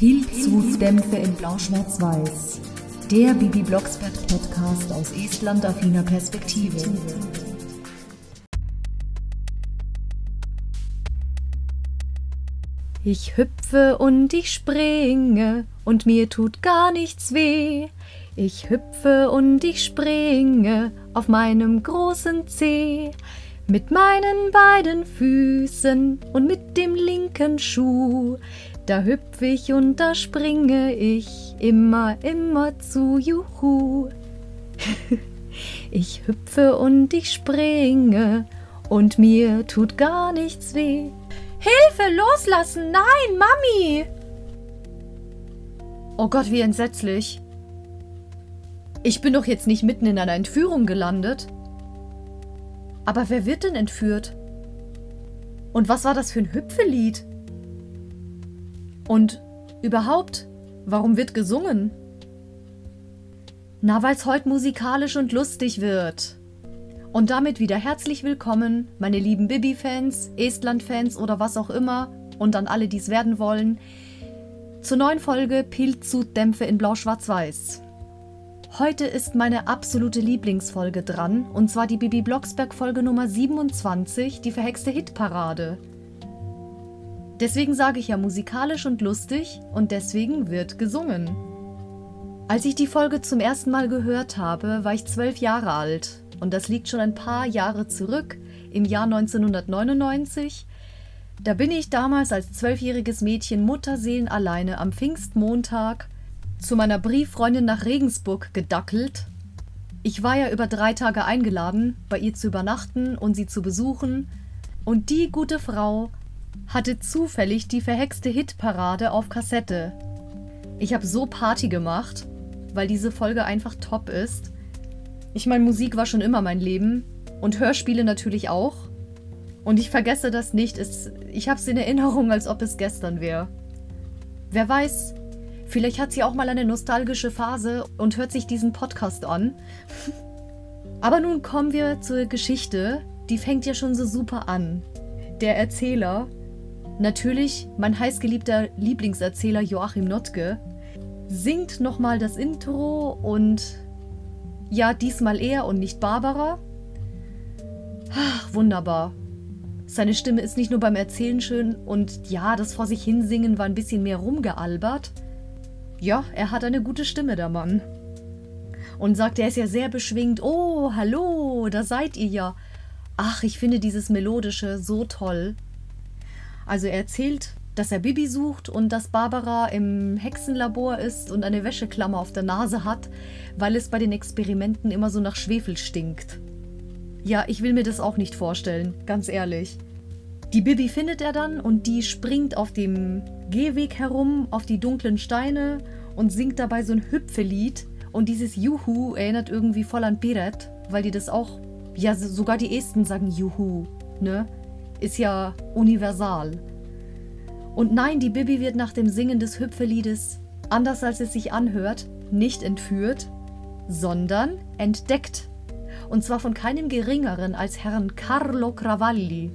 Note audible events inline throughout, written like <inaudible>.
Pilzhutdämpfe in Blau-Schwarz-Weiß. Der Bibi Blocksberg Podcast aus Estland-affiner Perspektive. Ich hüpfe und ich springe und mir tut gar nichts weh. Ich hüpfe und ich springe auf meinem großen Zeh. Mit meinen beiden Füßen und mit dem linken Schuh. Da hüpf ich und da springe ich immer, immer zu Juhu. <laughs> ich hüpfe und ich springe und mir tut gar nichts weh. Hilfe, loslassen! Nein, Mami! Oh Gott, wie entsetzlich. Ich bin doch jetzt nicht mitten in einer Entführung gelandet. Aber wer wird denn entführt? Und was war das für ein Hüpfelied? Und überhaupt, warum wird gesungen? Na, weil's heute musikalisch und lustig wird. Und damit wieder herzlich willkommen, meine lieben Bibi-Fans, Estland-Fans oder was auch immer und an alle, die es werden wollen, zur neuen Folge Pilzut-Dämpfe in Blau-Schwarz-Weiß. Heute ist meine absolute Lieblingsfolge dran, und zwar die Bibi Blocksberg Folge Nummer 27, die verhexte Hitparade. Deswegen sage ich ja musikalisch und lustig und deswegen wird gesungen. Als ich die Folge zum ersten Mal gehört habe, war ich zwölf Jahre alt und das liegt schon ein paar Jahre zurück, im Jahr 1999. Da bin ich damals als zwölfjähriges Mädchen Mutterseelen alleine am Pfingstmontag zu meiner Brieffreundin nach Regensburg gedackelt. Ich war ja über drei Tage eingeladen, bei ihr zu übernachten und sie zu besuchen, und die gute Frau hatte zufällig die verhexte Hitparade auf Kassette. Ich habe so Party gemacht, weil diese Folge einfach top ist. Ich meine, Musik war schon immer mein Leben und Hörspiele natürlich auch. Und ich vergesse das nicht. Es, ich habe es in Erinnerung, als ob es gestern wäre. Wer weiß, vielleicht hat sie auch mal eine nostalgische Phase und hört sich diesen Podcast an. <laughs> Aber nun kommen wir zur Geschichte. Die fängt ja schon so super an. Der Erzähler, natürlich mein heißgeliebter Lieblingserzähler Joachim Notke, singt nochmal das Intro und ja, diesmal er und nicht Barbara. Ach, wunderbar. Seine Stimme ist nicht nur beim Erzählen schön und ja, das vor sich hinsingen war ein bisschen mehr rumgealbert. Ja, er hat eine gute Stimme, der Mann. Und sagt, er ist ja sehr beschwingt. Oh, hallo, da seid ihr ja. Ach, ich finde dieses Melodische so toll. Also er erzählt dass er Bibi sucht und dass Barbara im Hexenlabor ist und eine Wäscheklammer auf der Nase hat, weil es bei den Experimenten immer so nach Schwefel stinkt. Ja, ich will mir das auch nicht vorstellen, ganz ehrlich. Die Bibi findet er dann und die springt auf dem Gehweg herum auf die dunklen Steine und singt dabei so ein Hüpfelied. Und dieses Juhu erinnert irgendwie voll an Piret, weil die das auch, ja, sogar die Esten sagen Juhu, ne? Ist ja universal. Und nein, die Bibi wird nach dem Singen des Hüpfeliedes, anders als es sich anhört, nicht entführt, sondern entdeckt. Und zwar von keinem geringeren als Herrn Carlo Cravalli,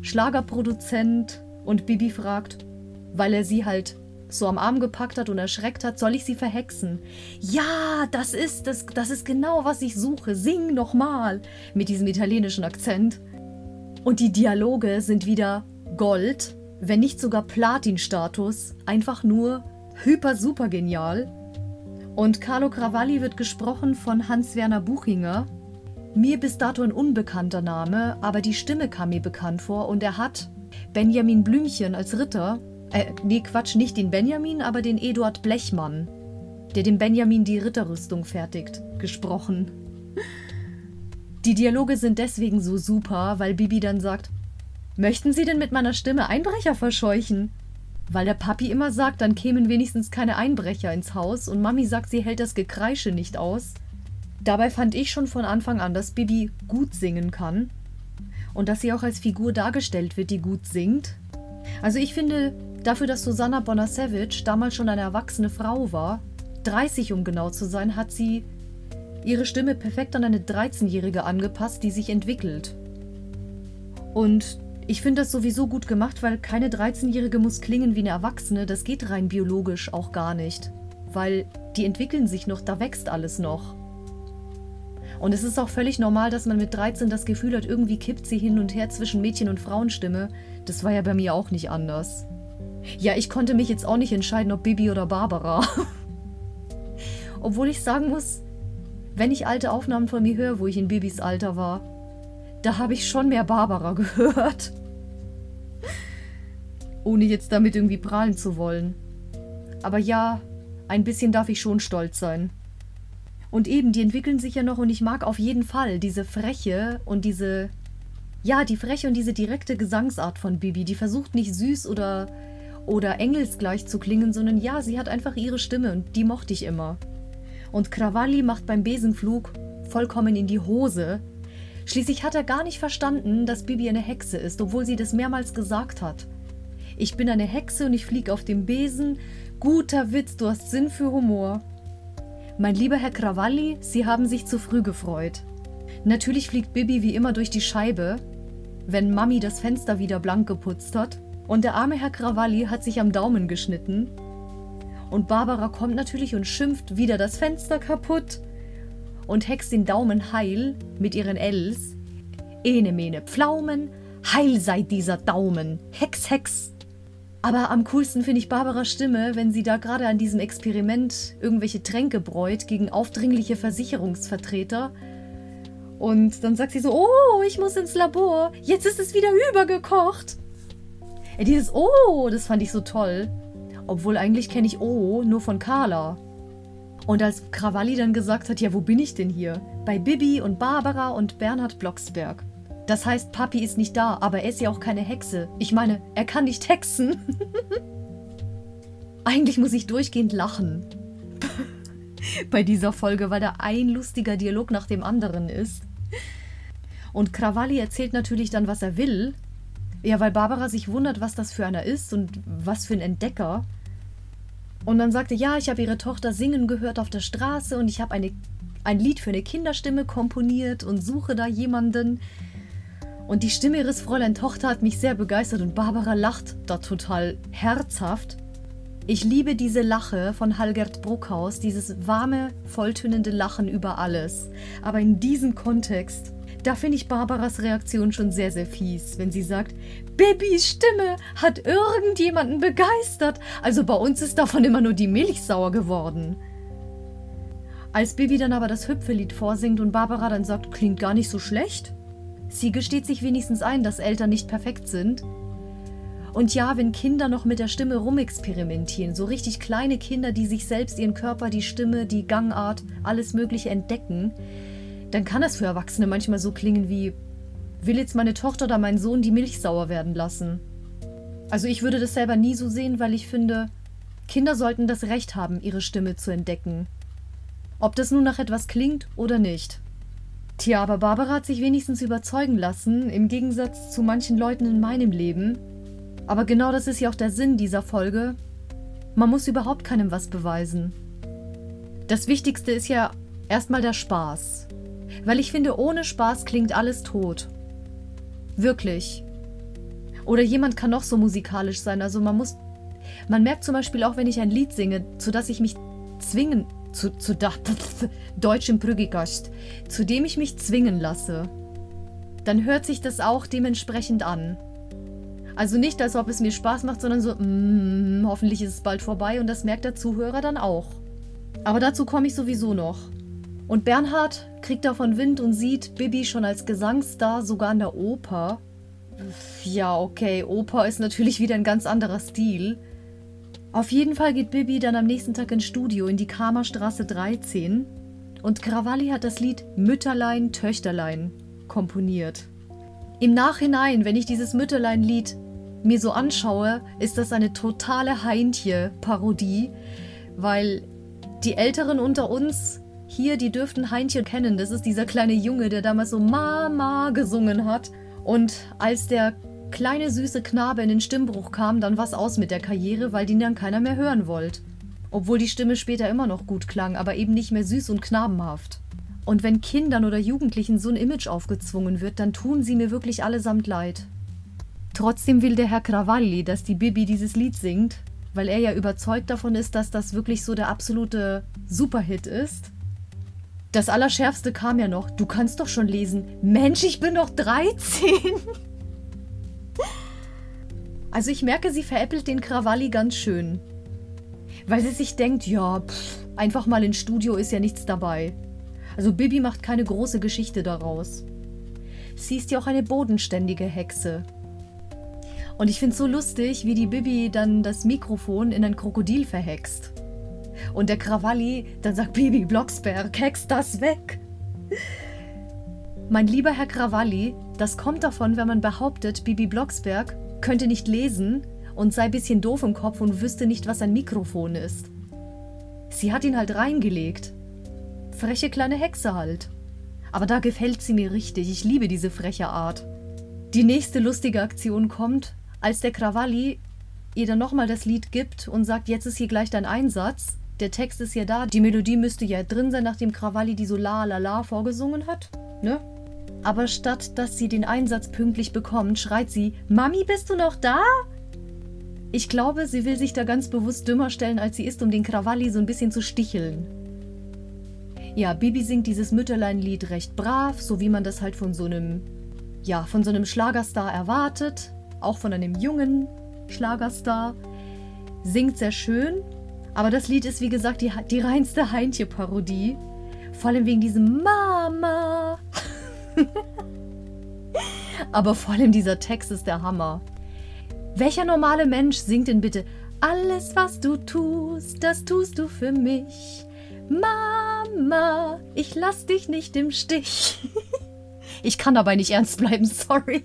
Schlagerproduzent. Und Bibi fragt, weil er sie halt so am Arm gepackt hat und erschreckt hat, soll ich sie verhexen? Ja, das ist das, das ist genau, was ich suche. Sing nochmal mit diesem italienischen Akzent. Und die Dialoge sind wieder Gold wenn nicht sogar Platin-Status, einfach nur hyper super genial. Und Carlo Cravalli wird gesprochen von Hans-Werner Buchinger. Mir bis dato ein unbekannter Name, aber die Stimme kam mir bekannt vor und er hat Benjamin Blümchen als Ritter, äh, nee, Quatsch, nicht den Benjamin, aber den Eduard Blechmann, der dem Benjamin die Ritterrüstung fertigt, gesprochen. Die Dialoge sind deswegen so super, weil Bibi dann sagt, Möchten Sie denn mit meiner Stimme Einbrecher verscheuchen? Weil der Papi immer sagt, dann kämen wenigstens keine Einbrecher ins Haus und Mami sagt, sie hält das Gekreische nicht aus. Dabei fand ich schon von Anfang an, dass Bibi gut singen kann und dass sie auch als Figur dargestellt wird, die gut singt. Also ich finde, dafür, dass Susanna Bonasevich damals schon eine erwachsene Frau war, 30 um genau zu sein, hat sie ihre Stimme perfekt an eine 13-Jährige angepasst, die sich entwickelt. Und Ich finde das sowieso gut gemacht, weil keine 13-Jährige muss klingen wie eine Erwachsene. Das geht rein biologisch auch gar nicht. Weil die entwickeln sich noch, da wächst alles noch. Und es ist auch völlig normal, dass man mit 13 das Gefühl hat, irgendwie kippt sie hin und her zwischen Mädchen- und Frauenstimme. Das war ja bei mir auch nicht anders. Ja, ich konnte mich jetzt auch nicht entscheiden, ob Bibi oder Barbara. <laughs> Obwohl ich sagen muss, wenn ich alte Aufnahmen von mir höre, wo ich in Bibis Alter war, da habe ich schon mehr Barbara <laughs> gehört. Ohne jetzt damit irgendwie prahlen zu wollen. Aber ja, ein bisschen darf ich schon stolz sein. Und eben, die entwickeln sich ja noch und ich mag auf jeden Fall diese Freche und diese. Ja, die Freche und diese direkte Gesangsart von Bibi. Die versucht nicht süß oder, oder engelsgleich zu klingen, sondern ja, sie hat einfach ihre Stimme und die mochte ich immer. Und Krawalli macht beim Besenflug vollkommen in die Hose, Schließlich hat er gar nicht verstanden, dass Bibi eine Hexe ist, obwohl sie das mehrmals gesagt hat. Ich bin eine Hexe und ich fliege auf dem Besen. Guter Witz, du hast Sinn für Humor. Mein lieber Herr Krawalli, Sie haben sich zu früh gefreut. Natürlich fliegt Bibi wie immer durch die Scheibe, wenn Mami das Fenster wieder blank geputzt hat. Und der arme Herr Krawalli hat sich am Daumen geschnitten. Und Barbara kommt natürlich und schimpft wieder das Fenster kaputt und hext den Daumen heil mit ihren Ls. Ene mene Pflaumen, heil sei dieser Daumen, Hex, Hex. Aber am coolsten finde ich Barbaras Stimme, wenn sie da gerade an diesem Experiment irgendwelche Tränke bräut gegen aufdringliche Versicherungsvertreter. Und dann sagt sie so, oh, ich muss ins Labor, jetzt ist es wieder übergekocht. Ja, dieses Oh, das fand ich so toll. Obwohl eigentlich kenne ich Oh nur von Carla. Und als Krawalli dann gesagt hat, ja, wo bin ich denn hier? Bei Bibi und Barbara und Bernhard Blocksberg. Das heißt, Papi ist nicht da, aber er ist ja auch keine Hexe. Ich meine, er kann nicht hexen. <laughs> Eigentlich muss ich durchgehend lachen. <laughs> Bei dieser Folge, weil da ein lustiger Dialog nach dem anderen ist. Und Krawalli erzählt natürlich dann, was er will. Ja, weil Barbara sich wundert, was das für einer ist und was für ein Entdecker. Und dann sagte, ja, ich habe ihre Tochter singen gehört auf der Straße und ich habe eine, ein Lied für eine Kinderstimme komponiert und suche da jemanden. Und die Stimme ihres Fräulein Tochter hat mich sehr begeistert und Barbara lacht da total herzhaft. Ich liebe diese Lache von Halgert Bruckhaus, dieses warme, volltönende Lachen über alles. Aber in diesem Kontext da finde ich Barbaras Reaktion schon sehr, sehr fies, wenn sie sagt, Bibis Stimme hat irgendjemanden begeistert. Also bei uns ist davon immer nur die Milch sauer geworden. Als Bibi dann aber das Hüpfelied vorsingt und Barbara dann sagt, klingt gar nicht so schlecht. Sie gesteht sich wenigstens ein, dass Eltern nicht perfekt sind. Und ja, wenn Kinder noch mit der Stimme rumexperimentieren, so richtig kleine Kinder, die sich selbst ihren Körper, die Stimme, die Gangart, alles Mögliche entdecken, dann kann das für Erwachsene manchmal so klingen wie, will jetzt meine Tochter oder mein Sohn die Milch sauer werden lassen. Also ich würde das selber nie so sehen, weil ich finde, Kinder sollten das Recht haben, ihre Stimme zu entdecken. Ob das nun nach etwas klingt oder nicht. Tja, aber Barbara hat sich wenigstens überzeugen lassen, im Gegensatz zu manchen Leuten in meinem Leben. Aber genau das ist ja auch der Sinn dieser Folge. Man muss überhaupt keinem was beweisen. Das Wichtigste ist ja erstmal der Spaß. Weil ich finde, ohne Spaß klingt alles tot. Wirklich. Oder jemand kann noch so musikalisch sein. Also man muss. Man merkt zum Beispiel auch, wenn ich ein Lied singe, zu das ich mich zwingen. Zu, zu da, <laughs> Deutsch Prügigast, zu dem ich mich zwingen lasse, dann hört sich das auch dementsprechend an. Also nicht, als ob es mir Spaß macht, sondern so, mm, hoffentlich ist es bald vorbei und das merkt der Zuhörer dann auch. Aber dazu komme ich sowieso noch. Und Bernhard kriegt davon Wind und sieht Bibi schon als Gesangsstar sogar in der Oper. Ja, okay, Oper ist natürlich wieder ein ganz anderer Stil. Auf jeden Fall geht Bibi dann am nächsten Tag ins Studio in die Kramerstraße 13 und Krawalli hat das Lied Mütterlein, Töchterlein komponiert. Im Nachhinein, wenn ich dieses Mütterlein-Lied mir so anschaue, ist das eine totale Heintje-Parodie, weil die Älteren unter uns hier, die dürften Heinchen kennen. Das ist dieser kleine Junge, der damals so Mama gesungen hat. Und als der kleine süße Knabe in den Stimmbruch kam, dann war's aus mit der Karriere, weil den dann keiner mehr hören wollte. Obwohl die Stimme später immer noch gut klang, aber eben nicht mehr süß und knabenhaft. Und wenn Kindern oder Jugendlichen so ein Image aufgezwungen wird, dann tun sie mir wirklich allesamt leid. Trotzdem will der Herr Cravalli, dass die Bibi dieses Lied singt, weil er ja überzeugt davon ist, dass das wirklich so der absolute Superhit ist. Das Allerschärfste kam ja noch. Du kannst doch schon lesen. Mensch, ich bin doch 13. Also ich merke, sie veräppelt den Krawalli ganz schön. Weil sie sich denkt, ja, pff, einfach mal ins Studio ist ja nichts dabei. Also Bibi macht keine große Geschichte daraus. Sie ist ja auch eine bodenständige Hexe. Und ich finde es so lustig, wie die Bibi dann das Mikrofon in ein Krokodil verhext. Und der Krawalli dann sagt, Bibi Blocksberg, hext das weg. Mein lieber Herr Krawalli, das kommt davon, wenn man behauptet, Bibi Blocksberg könnte nicht lesen und sei ein bisschen doof im Kopf und wüsste nicht, was ein Mikrofon ist. Sie hat ihn halt reingelegt. Freche kleine Hexe halt. Aber da gefällt sie mir richtig. Ich liebe diese freche Art. Die nächste lustige Aktion kommt, als der Krawalli ihr dann nochmal das Lied gibt und sagt, jetzt ist hier gleich dein Einsatz. Der Text ist ja da, die Melodie müsste ja drin sein, nachdem Krawalli die so la la la vorgesungen hat, ne? Aber statt dass sie den Einsatz pünktlich bekommt, schreit sie: Mami, bist du noch da? Ich glaube, sie will sich da ganz bewusst dümmer stellen, als sie ist, um den Krawalli so ein bisschen zu sticheln. Ja, Bibi singt dieses Mütterlein-Lied recht brav, so wie man das halt von so einem, ja, von so einem Schlagerstar erwartet. Auch von einem jungen Schlagerstar. Singt sehr schön, aber das Lied ist wie gesagt die, die reinste Heintje-Parodie. Vor allem wegen diesem Mama. <laughs> Aber vor allem dieser Text ist der Hammer. Welcher normale Mensch singt denn bitte Alles, was du tust, das tust du für mich. Mama, ich lass dich nicht im Stich. <laughs> Ich kann dabei nicht ernst bleiben, sorry.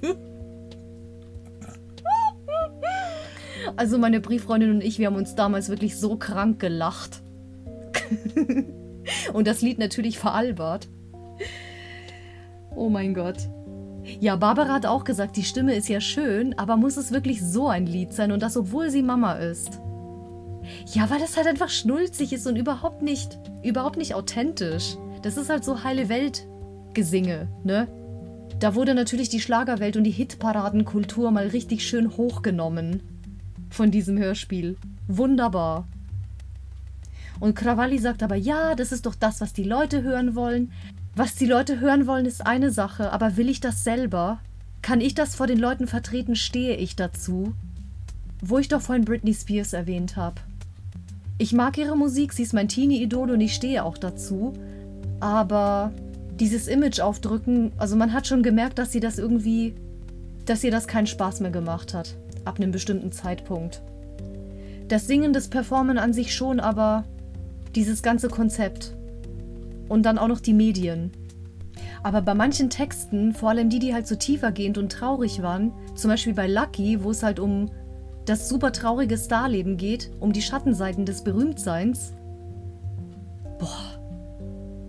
Also meine Brieffreundin und ich, wir haben uns damals wirklich so krank gelacht. <laughs> und das Lied natürlich veralbert. Oh mein Gott. Ja, Barbara hat auch gesagt, die Stimme ist ja schön, aber muss es wirklich so ein Lied sein und das, obwohl sie Mama ist? Ja, weil das halt einfach schnulzig ist und überhaupt nicht, überhaupt nicht authentisch. Das ist halt so heile Welt-Gesinge, ne? Da wurde natürlich die Schlagerwelt und die Hitparadenkultur mal richtig schön hochgenommen von diesem Hörspiel. Wunderbar. Und Krawalli sagt aber, ja, das ist doch das, was die Leute hören wollen. Was die Leute hören wollen, ist eine Sache, aber will ich das selber? Kann ich das vor den Leuten vertreten? Stehe ich dazu? Wo ich doch vorhin Britney Spears erwähnt habe. Ich mag ihre Musik, sie ist mein Teenie-Idol und ich stehe auch dazu. Aber dieses Image aufdrücken, also man hat schon gemerkt, dass sie das irgendwie, dass ihr das keinen Spaß mehr gemacht hat. Ab einem bestimmten Zeitpunkt. Das Singen, das Performen an sich schon, aber dieses ganze Konzept. Und dann auch noch die Medien. Aber bei manchen Texten, vor allem die, die halt so tiefergehend und traurig waren, zum Beispiel bei Lucky, wo es halt um das super traurige Starleben geht, um die Schattenseiten des Berühmtseins. Boah,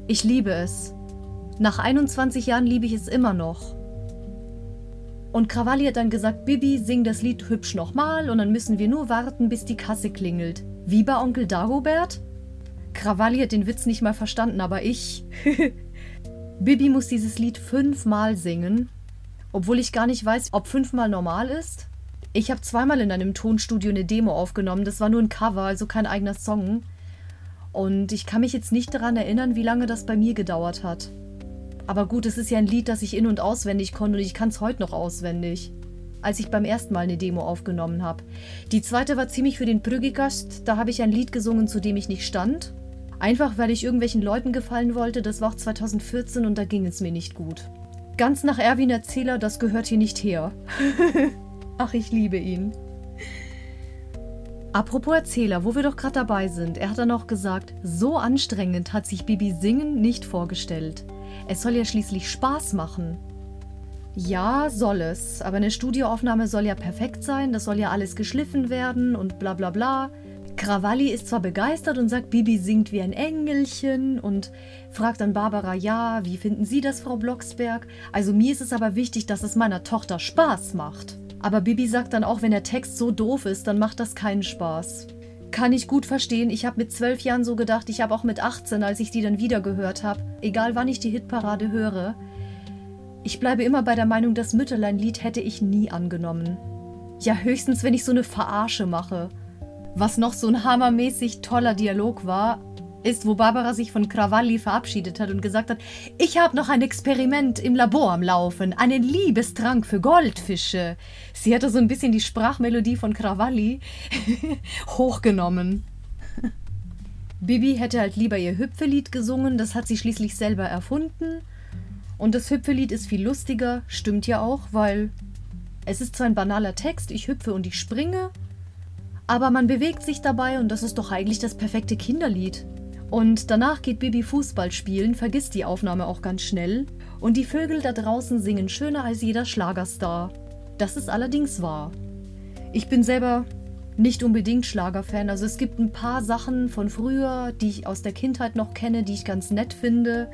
ich liebe es. Nach 21 Jahren liebe ich es immer noch. Und Krawalli hat dann gesagt, Bibi, sing das Lied hübsch nochmal und dann müssen wir nur warten, bis die Kasse klingelt. Wie bei Onkel Dagobert? Krawalli hat den Witz nicht mal verstanden, aber ich. <laughs> Bibi muss dieses Lied fünfmal singen, obwohl ich gar nicht weiß, ob fünfmal normal ist. Ich habe zweimal in einem Tonstudio eine Demo aufgenommen, das war nur ein Cover, also kein eigener Song. Und ich kann mich jetzt nicht daran erinnern, wie lange das bei mir gedauert hat. Aber gut, es ist ja ein Lied, das ich in- und auswendig konnte und ich kann es heute noch auswendig. Als ich beim ersten Mal eine Demo aufgenommen habe. Die zweite war ziemlich für den Prügigast, da habe ich ein Lied gesungen, zu dem ich nicht stand. Einfach weil ich irgendwelchen Leuten gefallen wollte, das war auch 2014 und da ging es mir nicht gut. Ganz nach Erwin Erzähler, das gehört hier nicht her. <laughs> Ach, ich liebe ihn. Apropos Erzähler, wo wir doch gerade dabei sind, er hat dann auch gesagt, so anstrengend hat sich Bibi Singen nicht vorgestellt. Es soll ja schließlich Spaß machen. Ja, soll es, aber eine Studioaufnahme soll ja perfekt sein, das soll ja alles geschliffen werden und bla bla bla. Krawalli ist zwar begeistert und sagt, Bibi singt wie ein Engelchen und fragt dann Barbara, ja, wie finden Sie das, Frau Blocksberg? Also mir ist es aber wichtig, dass es meiner Tochter Spaß macht. Aber Bibi sagt dann auch, wenn der Text so doof ist, dann macht das keinen Spaß. Kann ich gut verstehen. Ich habe mit zwölf Jahren so gedacht, ich habe auch mit 18, als ich die dann wieder gehört habe, egal wann ich die Hitparade höre. Ich bleibe immer bei der Meinung, das Mütterlein-Lied hätte ich nie angenommen. Ja, höchstens, wenn ich so eine Verarsche mache. Was noch so ein hammermäßig toller Dialog war, ist, wo Barbara sich von Cravalli verabschiedet hat und gesagt hat, ich habe noch ein Experiment im Labor am Laufen, einen Liebestrank für Goldfische. Sie hatte so ein bisschen die Sprachmelodie von Cravalli <laughs> hochgenommen. Bibi hätte halt lieber ihr Hüpfelied gesungen, das hat sie schließlich selber erfunden. Und das Hüpfelied ist viel lustiger, stimmt ja auch, weil es ist zwar ein banaler Text, ich hüpfe und ich springe, aber man bewegt sich dabei und das ist doch eigentlich das perfekte Kinderlied. Und danach geht Bibi Fußball spielen, vergisst die Aufnahme auch ganz schnell. Und die Vögel da draußen singen schöner als jeder Schlagerstar. Das ist allerdings wahr. Ich bin selber nicht unbedingt Schlagerfan. Also es gibt ein paar Sachen von früher, die ich aus der Kindheit noch kenne, die ich ganz nett finde.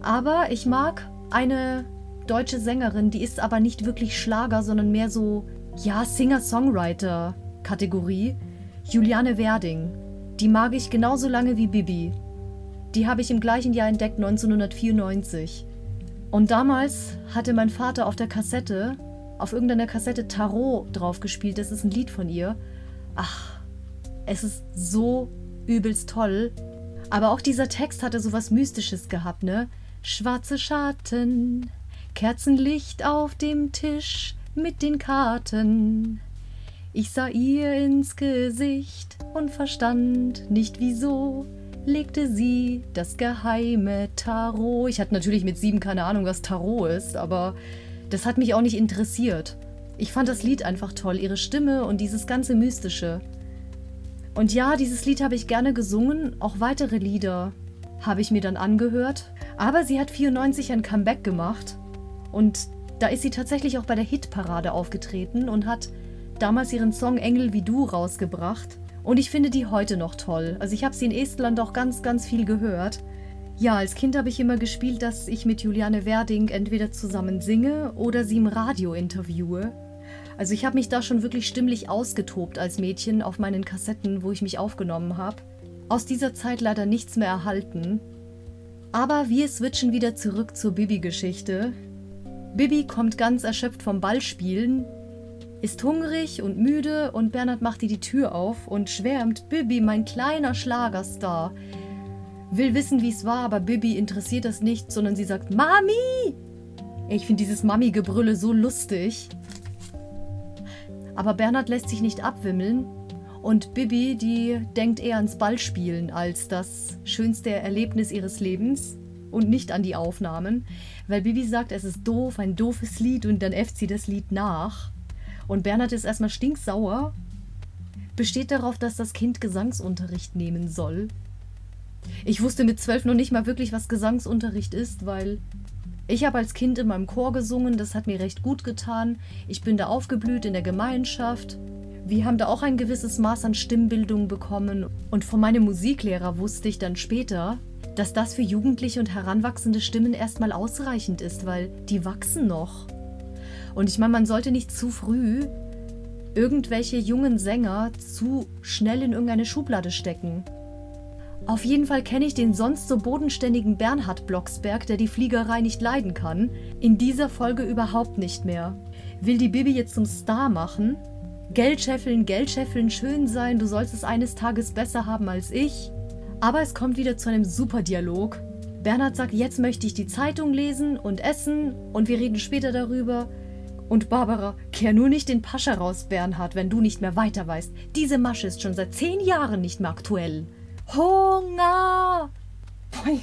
Aber ich mag eine deutsche Sängerin, die ist aber nicht wirklich Schlager, sondern mehr so, ja, Singer-Songwriter-Kategorie. Juliane Werding. Die mag ich genauso lange wie Bibi. Die habe ich im gleichen Jahr entdeckt, 1994. Und damals hatte mein Vater auf der Kassette, auf irgendeiner Kassette Tarot draufgespielt. Das ist ein Lied von ihr. Ach, es ist so übelst toll. Aber auch dieser Text hatte so was Mystisches gehabt, ne? Schwarze Schatten, Kerzenlicht auf dem Tisch mit den Karten. Ich sah ihr ins Gesicht und verstand nicht wieso, legte sie das geheime Tarot. Ich hatte natürlich mit sieben keine Ahnung, was Tarot ist, aber das hat mich auch nicht interessiert. Ich fand das Lied einfach toll, ihre Stimme und dieses ganze Mystische. Und ja, dieses Lied habe ich gerne gesungen, auch weitere Lieder habe ich mir dann angehört. Aber sie hat 94 ein Comeback gemacht und da ist sie tatsächlich auch bei der Hitparade aufgetreten und hat damals ihren Song Engel wie du rausgebracht. Und ich finde die heute noch toll. Also ich habe sie in Estland auch ganz, ganz viel gehört. Ja, als Kind habe ich immer gespielt, dass ich mit Juliane Werding entweder zusammen singe oder sie im Radio interviewe. Also ich habe mich da schon wirklich stimmlich ausgetobt als Mädchen auf meinen Kassetten, wo ich mich aufgenommen habe. Aus dieser Zeit leider nichts mehr erhalten. Aber wir switchen wieder zurück zur Bibi-Geschichte. Bibi kommt ganz erschöpft vom Ballspielen, ist hungrig und müde und Bernhard macht ihr die Tür auf und schwärmt, Bibi, mein kleiner Schlagerstar. Will wissen, wie es war, aber Bibi interessiert das nicht, sondern sie sagt, Mami! Ich finde dieses Mami-Gebrülle so lustig. Aber Bernhard lässt sich nicht abwimmeln und Bibi, die denkt eher ans Ballspielen als das schönste Erlebnis ihres Lebens und nicht an die Aufnahmen, weil Bibi sagt, es ist doof, ein doofes Lied und dann äfft sie das Lied nach. Und Bernhard ist erstmal stinksauer, besteht darauf, dass das Kind Gesangsunterricht nehmen soll. Ich wusste mit zwölf noch nicht mal wirklich, was Gesangsunterricht ist, weil ich habe als Kind in meinem Chor gesungen, das hat mir recht gut getan. Ich bin da aufgeblüht in der Gemeinschaft. Wir haben da auch ein gewisses Maß an Stimmbildung bekommen und von meinem Musiklehrer wusste ich dann später, dass das für jugendliche und heranwachsende Stimmen erstmal ausreichend ist, weil die wachsen noch. Und ich meine, man sollte nicht zu früh irgendwelche jungen Sänger zu schnell in irgendeine Schublade stecken. Auf jeden Fall kenne ich den sonst so bodenständigen Bernhard Blocksberg, der die Fliegerei nicht leiden kann, in dieser Folge überhaupt nicht mehr. Will die Bibi jetzt zum Star machen? Geld scheffeln, Geld scheffeln, schön sein, du sollst es eines Tages besser haben als ich. Aber es kommt wieder zu einem super Dialog. Bernhard sagt, jetzt möchte ich die Zeitung lesen und essen und wir reden später darüber, und Barbara, kehr nur nicht den Pascha raus, Bernhard, wenn du nicht mehr weiter weißt. Diese Masche ist schon seit zehn Jahren nicht mehr aktuell. Hunger!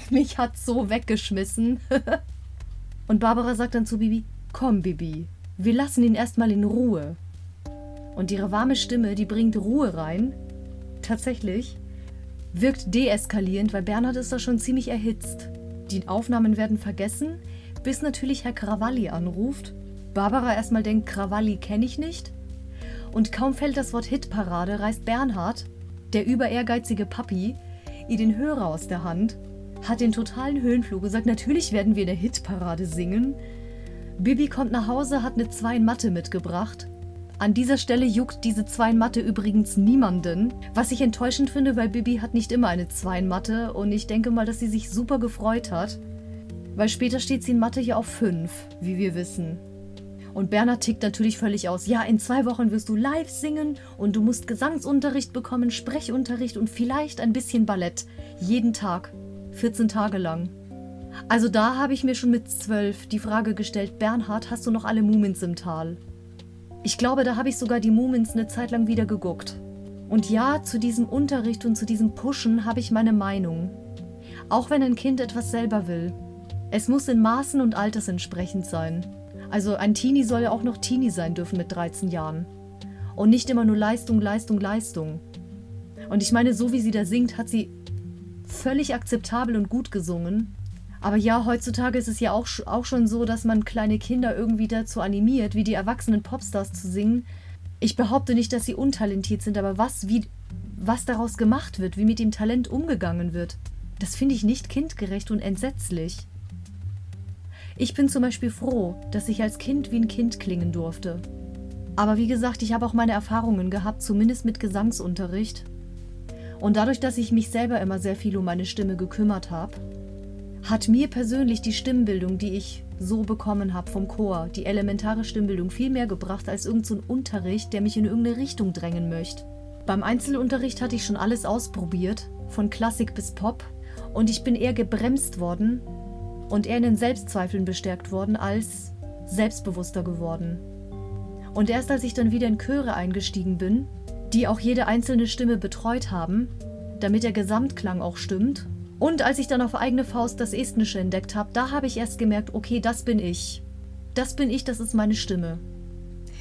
Mich hat so weggeschmissen. <laughs> Und Barbara sagt dann zu Bibi, komm Bibi, wir lassen ihn erstmal in Ruhe. Und ihre warme Stimme, die bringt Ruhe rein. Tatsächlich. Wirkt deeskalierend, weil Bernhard ist da schon ziemlich erhitzt. Die Aufnahmen werden vergessen, bis natürlich Herr Krawalli anruft Barbara erstmal denkt, Krawalli kenne ich nicht. Und kaum fällt das Wort Hitparade, reißt Bernhard, der über ehrgeizige Papi, ihr den Hörer aus der Hand, hat den totalen Höhenflug gesagt, natürlich werden wir in der Hitparade singen. Bibi kommt nach Hause, hat eine 2 in mitgebracht. An dieser Stelle juckt diese 2 in übrigens niemanden, was ich enttäuschend finde, weil Bibi hat nicht immer eine 2 in und ich denke mal, dass sie sich super gefreut hat, weil später steht sie in Mathe hier auf 5, wie wir wissen. Und Bernhard tickt natürlich völlig aus. Ja, in zwei Wochen wirst du live singen und du musst Gesangsunterricht bekommen, Sprechunterricht und vielleicht ein bisschen Ballett. Jeden Tag. 14 Tage lang. Also da habe ich mir schon mit zwölf die Frage gestellt, Bernhard, hast du noch alle Mumins im Tal? Ich glaube, da habe ich sogar die Mumins eine Zeit lang wieder geguckt. Und ja, zu diesem Unterricht und zu diesem Pushen habe ich meine Meinung. Auch wenn ein Kind etwas selber will. Es muss in Maßen und Alters entsprechend sein. Also ein Teenie soll ja auch noch Teenie sein dürfen mit 13 Jahren. Und nicht immer nur Leistung, Leistung, Leistung. Und ich meine, so wie sie da singt, hat sie völlig akzeptabel und gut gesungen. Aber ja, heutzutage ist es ja auch, auch schon so, dass man kleine Kinder irgendwie dazu animiert, wie die erwachsenen Popstars zu singen. Ich behaupte nicht, dass sie untalentiert sind, aber was, wie, was daraus gemacht wird, wie mit dem Talent umgegangen wird, das finde ich nicht kindgerecht und entsetzlich. Ich bin zum Beispiel froh, dass ich als Kind wie ein Kind klingen durfte. Aber wie gesagt, ich habe auch meine Erfahrungen gehabt, zumindest mit Gesangsunterricht. Und dadurch, dass ich mich selber immer sehr viel um meine Stimme gekümmert habe, hat mir persönlich die Stimmbildung, die ich so bekommen habe vom Chor, die elementare Stimmbildung, viel mehr gebracht als irgendein so Unterricht, der mich in irgendeine Richtung drängen möchte. Beim Einzelunterricht hatte ich schon alles ausprobiert, von Klassik bis Pop, und ich bin eher gebremst worden, und er in den Selbstzweifeln bestärkt worden als selbstbewusster geworden. Und erst als ich dann wieder in Chöre eingestiegen bin, die auch jede einzelne Stimme betreut haben, damit der Gesamtklang auch stimmt, und als ich dann auf eigene Faust das Estnische entdeckt habe, da habe ich erst gemerkt, okay, das bin ich. Das bin ich, das ist meine Stimme.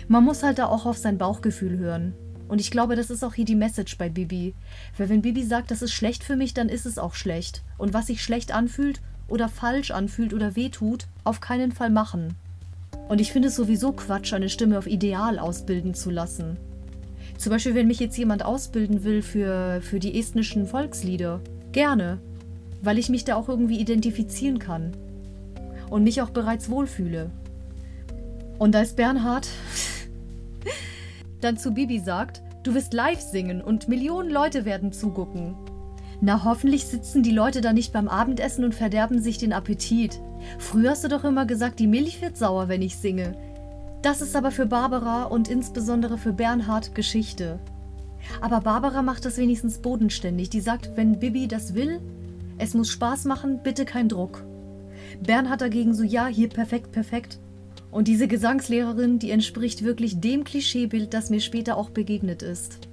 Man muss halt da auch auf sein Bauchgefühl hören. Und ich glaube, das ist auch hier die Message bei Bibi. Weil wenn Bibi sagt, das ist schlecht für mich, dann ist es auch schlecht. Und was sich schlecht anfühlt, oder falsch anfühlt oder wehtut, auf keinen Fall machen. Und ich finde es sowieso Quatsch, eine Stimme auf Ideal ausbilden zu lassen. Zum Beispiel, wenn mich jetzt jemand ausbilden will für, für die estnischen Volkslieder. Gerne. Weil ich mich da auch irgendwie identifizieren kann. Und mich auch bereits wohlfühle. Und als Bernhard <laughs> dann zu Bibi sagt, du wirst live singen und Millionen Leute werden zugucken, na, hoffentlich sitzen die Leute da nicht beim Abendessen und verderben sich den Appetit. Früher hast du doch immer gesagt, die Milch wird sauer, wenn ich singe. Das ist aber für Barbara und insbesondere für Bernhard Geschichte. Aber Barbara macht das wenigstens bodenständig. Die sagt, wenn Bibi das will, es muss Spaß machen, bitte kein Druck. Bernhard dagegen so, ja, hier perfekt, perfekt. Und diese Gesangslehrerin, die entspricht wirklich dem Klischeebild, das mir später auch begegnet ist.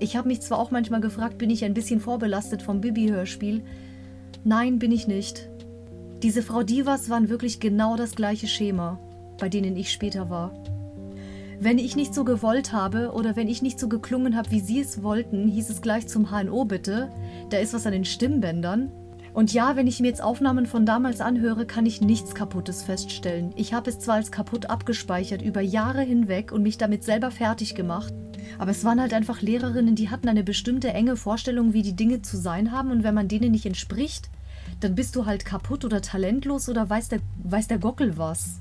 Ich habe mich zwar auch manchmal gefragt, bin ich ein bisschen vorbelastet vom Bibi-Hörspiel? Nein, bin ich nicht. Diese Frau Divas waren wirklich genau das gleiche Schema, bei denen ich später war. Wenn ich nicht so gewollt habe oder wenn ich nicht so geklungen habe, wie sie es wollten, hieß es gleich zum HNO bitte. Da ist was an den Stimmbändern. Und ja, wenn ich mir jetzt Aufnahmen von damals anhöre, kann ich nichts Kaputtes feststellen. Ich habe es zwar als kaputt abgespeichert über Jahre hinweg und mich damit selber fertig gemacht, aber es waren halt einfach Lehrerinnen, die hatten eine bestimmte enge Vorstellung, wie die Dinge zu sein haben. Und wenn man denen nicht entspricht, dann bist du halt kaputt oder talentlos oder weiß der, weiß der Gockel was.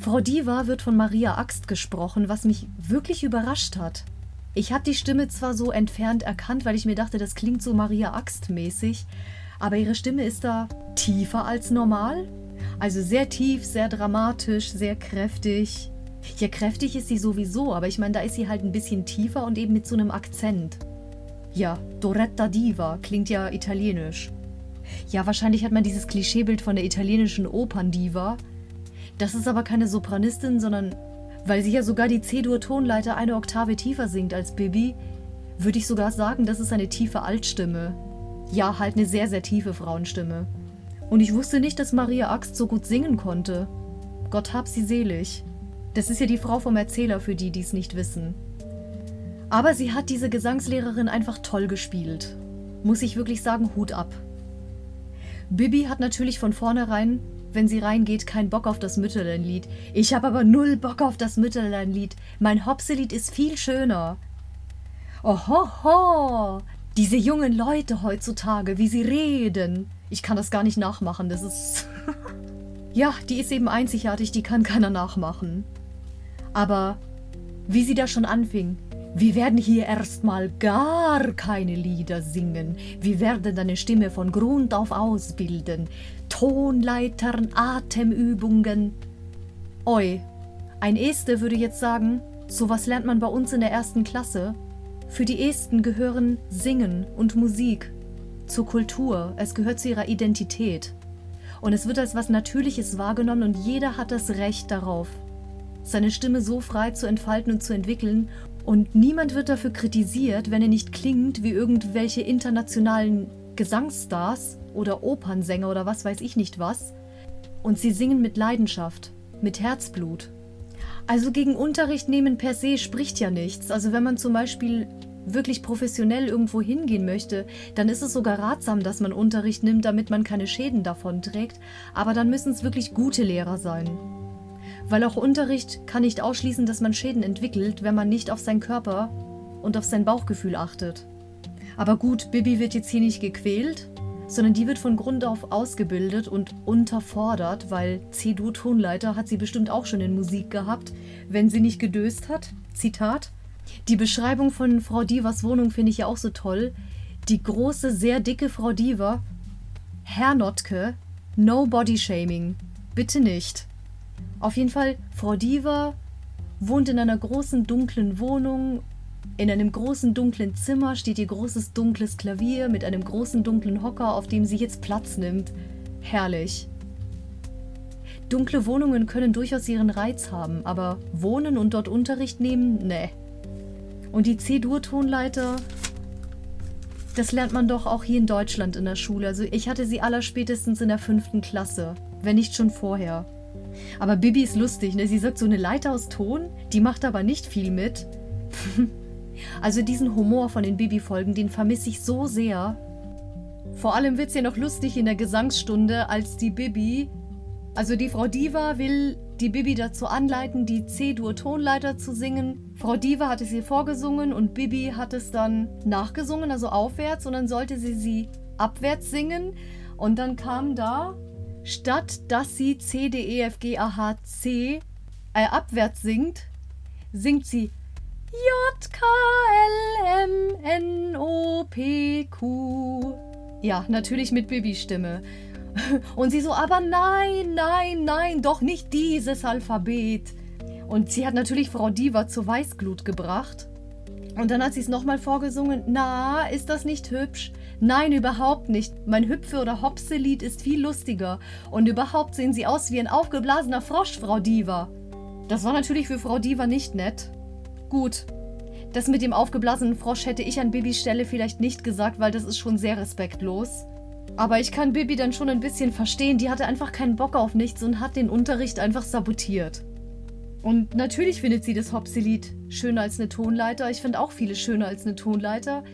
Frau Diva wird von Maria Axt gesprochen, was mich wirklich überrascht hat. Ich habe die Stimme zwar so entfernt erkannt, weil ich mir dachte, das klingt so Maria Axt mäßig, aber ihre Stimme ist da tiefer als normal. Also sehr tief, sehr dramatisch, sehr kräftig. Ja, kräftig ist sie sowieso, aber ich meine, da ist sie halt ein bisschen tiefer und eben mit so einem Akzent. Ja, Doretta Diva klingt ja italienisch. Ja, wahrscheinlich hat man dieses Klischeebild von der italienischen Operndiva. Das ist aber keine Sopranistin, sondern weil sie ja sogar die C-Dur-Tonleiter eine Oktave tiefer singt als Bibi, würde ich sogar sagen, das ist eine tiefe Altstimme. Ja, halt eine sehr, sehr tiefe Frauenstimme. Und ich wusste nicht, dass Maria Axt so gut singen konnte. Gott hab sie selig. Das ist ja die Frau vom Erzähler, für die, die es nicht wissen. Aber sie hat diese Gesangslehrerin einfach toll gespielt. Muss ich wirklich sagen, Hut ab. Bibi hat natürlich von vornherein, wenn sie reingeht, keinen Bock auf das Mütterleinlied. Ich habe aber null Bock auf das Mütterleinlied. Mein Hopselied ist viel schöner. Ohoho! Diese jungen Leute heutzutage, wie sie reden. Ich kann das gar nicht nachmachen, das ist. <laughs> ja, die ist eben einzigartig, die kann keiner nachmachen. Aber wie sie da schon anfing, wir werden hier erstmal gar keine Lieder singen. Wir werden deine Stimme von Grund auf ausbilden. Tonleitern, Atemübungen. Oi, Ein Este würde jetzt sagen, sowas lernt man bei uns in der ersten Klasse. Für die Esten gehören Singen und Musik zur Kultur, es gehört zu ihrer Identität. Und es wird als was Natürliches wahrgenommen und jeder hat das Recht darauf, seine Stimme so frei zu entfalten und zu entwickeln. Und niemand wird dafür kritisiert, wenn er nicht klingt wie irgendwelche internationalen Gesangsstars oder Opernsänger oder was weiß ich nicht was. Und sie singen mit Leidenschaft, mit Herzblut. Also gegen Unterricht nehmen per se spricht ja nichts. Also wenn man zum Beispiel wirklich professionell irgendwo hingehen möchte, dann ist es sogar ratsam, dass man Unterricht nimmt, damit man keine Schäden davon trägt. Aber dann müssen es wirklich gute Lehrer sein. Weil auch Unterricht kann nicht ausschließen, dass man Schäden entwickelt, wenn man nicht auf seinen Körper und auf sein Bauchgefühl achtet. Aber gut, Bibi wird jetzt hier nicht gequält, sondern die wird von Grund auf ausgebildet und unterfordert, weil C-Dur-Tonleiter hat sie bestimmt auch schon in Musik gehabt, wenn sie nicht gedöst hat. Zitat. Die Beschreibung von Frau Divas Wohnung finde ich ja auch so toll. Die große, sehr dicke Frau Diva. Herr Notke, no body shaming. Bitte nicht. Auf jeden Fall, Frau Diva wohnt in einer großen, dunklen Wohnung in einem großen dunklen Zimmer steht ihr großes dunkles Klavier mit einem großen dunklen Hocker, auf dem sie jetzt Platz nimmt. Herrlich. Dunkle Wohnungen können durchaus ihren Reiz haben, aber wohnen und dort Unterricht nehmen, ne. Und die C-Dur-Tonleiter, das lernt man doch auch hier in Deutschland in der Schule. Also ich hatte sie allerspätestens in der fünften Klasse, wenn nicht schon vorher. Aber Bibi ist lustig, ne? Sie sagt so eine Leiter aus Ton, die macht aber nicht viel mit. <laughs> Also diesen Humor von den Bibi-Folgen, den vermisse ich so sehr. Vor allem wird es ja noch lustig in der Gesangsstunde, als die Bibi, also die Frau Diva will die Bibi dazu anleiten, die C-Dur-Tonleiter zu singen. Frau Diva hat es ihr vorgesungen und Bibi hat es dann nachgesungen, also aufwärts, und dann sollte sie sie abwärts singen. Und dann kam da, statt dass sie C, D, E, F, G, A, H, C äh, abwärts singt, singt sie J-K-L-M-N-O-P-Q. Ja, natürlich mit Bibi-Stimme. <laughs> Und sie so, aber nein, nein, nein, doch nicht dieses Alphabet. Und sie hat natürlich Frau Diva zur Weißglut gebracht. Und dann hat sie es nochmal vorgesungen. Na, ist das nicht hübsch? Nein, überhaupt nicht. Mein Hüpfe- oder Hopse-Lied ist viel lustiger. Und überhaupt sehen sie aus wie ein aufgeblasener Frosch, Frau Diva. Das war natürlich für Frau Diva nicht nett. Gut. Das mit dem aufgeblasenen Frosch hätte ich an Bibis Stelle vielleicht nicht gesagt, weil das ist schon sehr respektlos. Aber ich kann Bibi dann schon ein bisschen verstehen. Die hatte einfach keinen Bock auf nichts und hat den Unterricht einfach sabotiert. Und natürlich findet sie das Hopsi-Lied schöner als eine Tonleiter. Ich finde auch viele schöner als eine Tonleiter.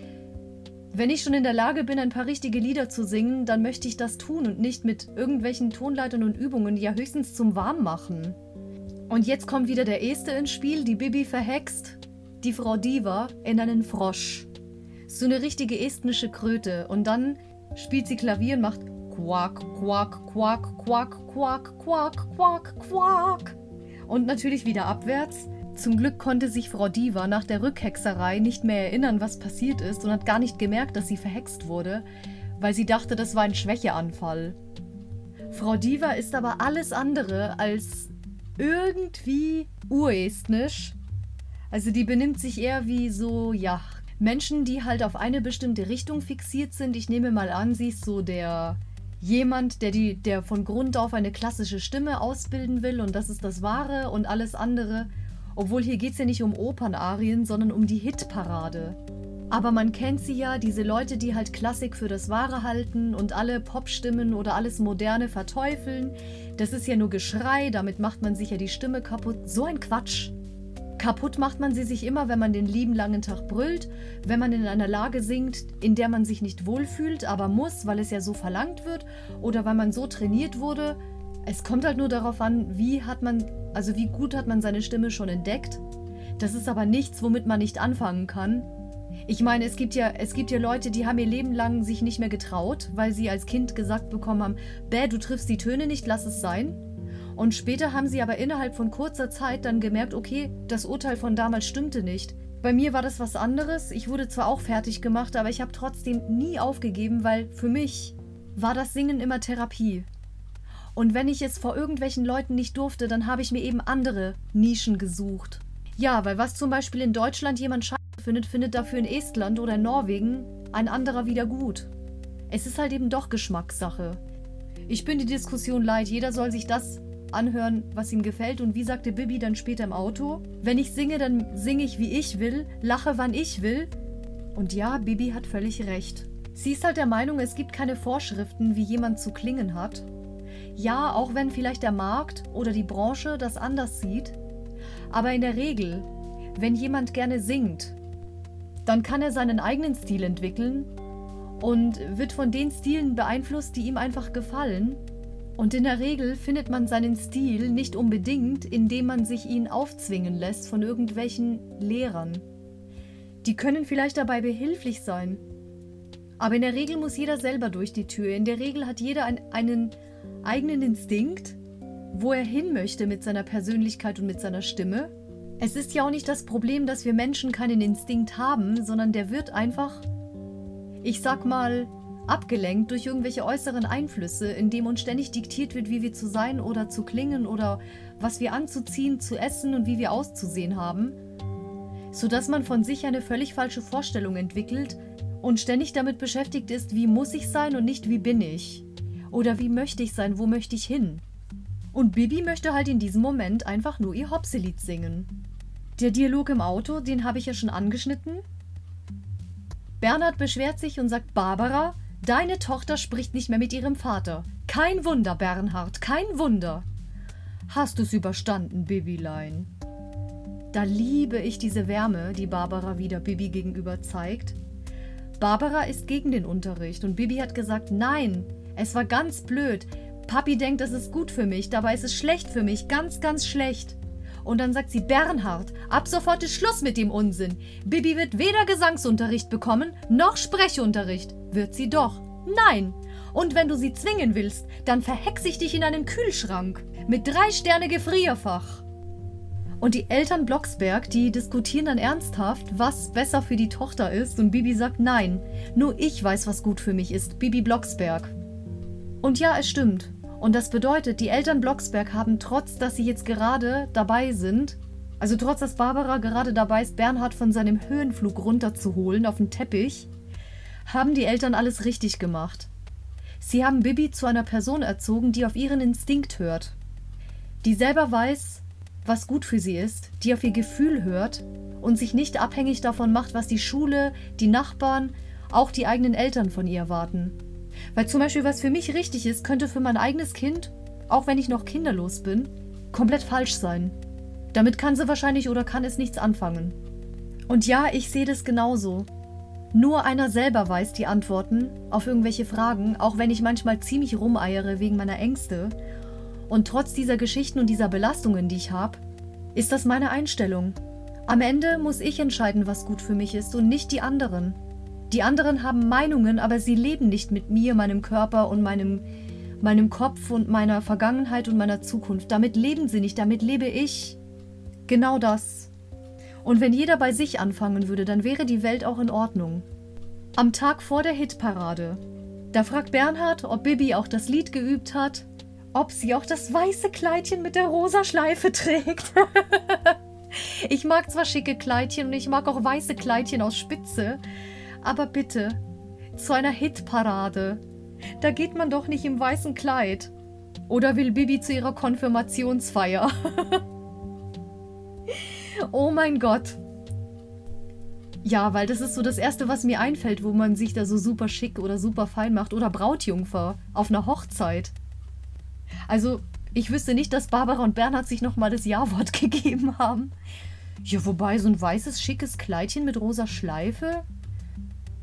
Wenn ich schon in der Lage bin, ein paar richtige Lieder zu singen, dann möchte ich das tun und nicht mit irgendwelchen Tonleitern und Übungen, ja höchstens zum Warmmachen. Und jetzt kommt wieder der Este ins Spiel, die Bibi verhext, die Frau Diva, in einen Frosch. So eine richtige estnische Kröte. Und dann spielt sie Klavier und macht Quack, Quack, Quack, Quack, Quack, Quack, Quack, Quack. Und natürlich wieder abwärts. Zum Glück konnte sich Frau Diva nach der Rückhexerei nicht mehr erinnern, was passiert ist und hat gar nicht gemerkt, dass sie verhext wurde, weil sie dachte, das war ein Schwächeanfall. Frau Diva ist aber alles andere als irgendwie urestnisch. Also die benimmt sich eher wie so, ja, Menschen, die halt auf eine bestimmte Richtung fixiert sind. Ich nehme mal an, sie ist so der jemand, der die, der von Grund auf eine klassische Stimme ausbilden will und das ist das Wahre und alles andere. Obwohl hier geht es ja nicht um Opernarien, sondern um die Hitparade. Aber man kennt sie ja, diese Leute, die halt Klassik für das Wahre halten und alle Popstimmen oder alles Moderne verteufeln. Das ist ja nur Geschrei, damit macht man sich ja die Stimme kaputt. So ein Quatsch. Kaputt macht man sie sich immer, wenn man den lieben langen Tag brüllt, wenn man in einer Lage singt, in der man sich nicht wohlfühlt, aber muss, weil es ja so verlangt wird oder weil man so trainiert wurde. Es kommt halt nur darauf an, wie hat man, also wie gut hat man seine Stimme schon entdeckt. Das ist aber nichts, womit man nicht anfangen kann. Ich meine, es gibt ja, es gibt ja Leute, die haben ihr Leben lang sich nicht mehr getraut, weil sie als Kind gesagt bekommen haben, bäh, du triffst die Töne nicht, lass es sein. Und später haben sie aber innerhalb von kurzer Zeit dann gemerkt, okay, das Urteil von damals stimmte nicht. Bei mir war das was anderes. Ich wurde zwar auch fertig gemacht, aber ich habe trotzdem nie aufgegeben, weil für mich war das Singen immer Therapie. Und wenn ich es vor irgendwelchen Leuten nicht durfte, dann habe ich mir eben andere Nischen gesucht. Ja, weil was zum Beispiel in Deutschland jemand scheiße findet, findet dafür in Estland oder in Norwegen ein anderer wieder gut. Es ist halt eben doch Geschmackssache. Ich bin die Diskussion leid, jeder soll sich das anhören, was ihm gefällt. Und wie sagte Bibi dann später im Auto? Wenn ich singe, dann singe ich, wie ich will, lache, wann ich will. Und ja, Bibi hat völlig recht. Sie ist halt der Meinung, es gibt keine Vorschriften, wie jemand zu klingen hat. Ja, auch wenn vielleicht der Markt oder die Branche das anders sieht. Aber in der Regel, wenn jemand gerne singt, dann kann er seinen eigenen Stil entwickeln und wird von den Stilen beeinflusst, die ihm einfach gefallen. Und in der Regel findet man seinen Stil nicht unbedingt, indem man sich ihn aufzwingen lässt von irgendwelchen Lehrern. Die können vielleicht dabei behilflich sein. Aber in der Regel muss jeder selber durch die Tür. In der Regel hat jeder ein, einen eigenen Instinkt, wo er hin möchte mit seiner Persönlichkeit und mit seiner Stimme. Es ist ja auch nicht das Problem, dass wir Menschen keinen Instinkt haben, sondern der wird einfach, ich sag mal, abgelenkt durch irgendwelche äußeren Einflüsse, indem uns ständig diktiert wird, wie wir zu sein oder zu klingen oder was wir anzuziehen, zu essen und wie wir auszusehen haben, sodass man von sich eine völlig falsche Vorstellung entwickelt und ständig damit beschäftigt ist, wie muss ich sein und nicht wie bin ich. Oder wie möchte ich sein, wo möchte ich hin. Und Bibi möchte halt in diesem Moment einfach nur ihr Hopselied singen. Der Dialog im Auto, den habe ich ja schon angeschnitten. Bernhard beschwert sich und sagt, Barbara, deine Tochter spricht nicht mehr mit ihrem Vater. Kein Wunder, Bernhard, kein Wunder. Hast du's überstanden, Bibilein? Da liebe ich diese Wärme, die Barbara wieder Bibi gegenüber zeigt. Barbara ist gegen den Unterricht und Bibi hat gesagt, nein, es war ganz blöd. Papi denkt, es ist gut für mich, dabei ist es schlecht für mich, ganz, ganz schlecht. Und dann sagt sie, Bernhard, ab sofort ist Schluss mit dem Unsinn. Bibi wird weder Gesangsunterricht bekommen, noch Sprechunterricht. Wird sie doch. Nein. Und wenn du sie zwingen willst, dann verhex ich dich in einen Kühlschrank. Mit drei Sterne Gefrierfach. Und die Eltern Blocksberg, die diskutieren dann ernsthaft, was besser für die Tochter ist. Und Bibi sagt, nein, nur ich weiß, was gut für mich ist. Bibi Blocksberg. Und ja, es stimmt. Und das bedeutet, die Eltern Blocksberg haben trotz, dass sie jetzt gerade dabei sind, also trotz, dass Barbara gerade dabei ist, Bernhard von seinem Höhenflug runterzuholen auf den Teppich, haben die Eltern alles richtig gemacht. Sie haben Bibi zu einer Person erzogen, die auf ihren Instinkt hört, die selber weiß, was gut für sie ist, die auf ihr Gefühl hört und sich nicht abhängig davon macht, was die Schule, die Nachbarn, auch die eigenen Eltern von ihr erwarten. Weil zum Beispiel, was für mich richtig ist, könnte für mein eigenes Kind, auch wenn ich noch kinderlos bin, komplett falsch sein. Damit kann sie wahrscheinlich oder kann es nichts anfangen. Und ja, ich sehe das genauso. Nur einer selber weiß die Antworten auf irgendwelche Fragen, auch wenn ich manchmal ziemlich rumeiere wegen meiner Ängste. Und trotz dieser Geschichten und dieser Belastungen, die ich habe, ist das meine Einstellung. Am Ende muss ich entscheiden, was gut für mich ist und nicht die anderen. Die anderen haben Meinungen, aber sie leben nicht mit mir, meinem Körper und meinem, meinem Kopf und meiner Vergangenheit und meiner Zukunft. Damit leben sie nicht, damit lebe ich. Genau das. Und wenn jeder bei sich anfangen würde, dann wäre die Welt auch in Ordnung. Am Tag vor der Hitparade. Da fragt Bernhard, ob Bibi auch das Lied geübt hat, ob sie auch das weiße Kleidchen mit der rosa Schleife trägt. <laughs> ich mag zwar schicke Kleidchen und ich mag auch weiße Kleidchen aus Spitze, aber bitte, zu einer Hitparade. Da geht man doch nicht im weißen Kleid. Oder will Bibi zu ihrer Konfirmationsfeier? <laughs> oh mein Gott. Ja, weil das ist so das Erste, was mir einfällt, wo man sich da so super schick oder super fein macht. Oder Brautjungfer auf einer Hochzeit. Also, ich wüsste nicht, dass Barbara und Bernhard sich nochmal das Ja-Wort <laughs> gegeben haben. Ja, wobei so ein weißes, schickes Kleidchen mit rosa Schleife,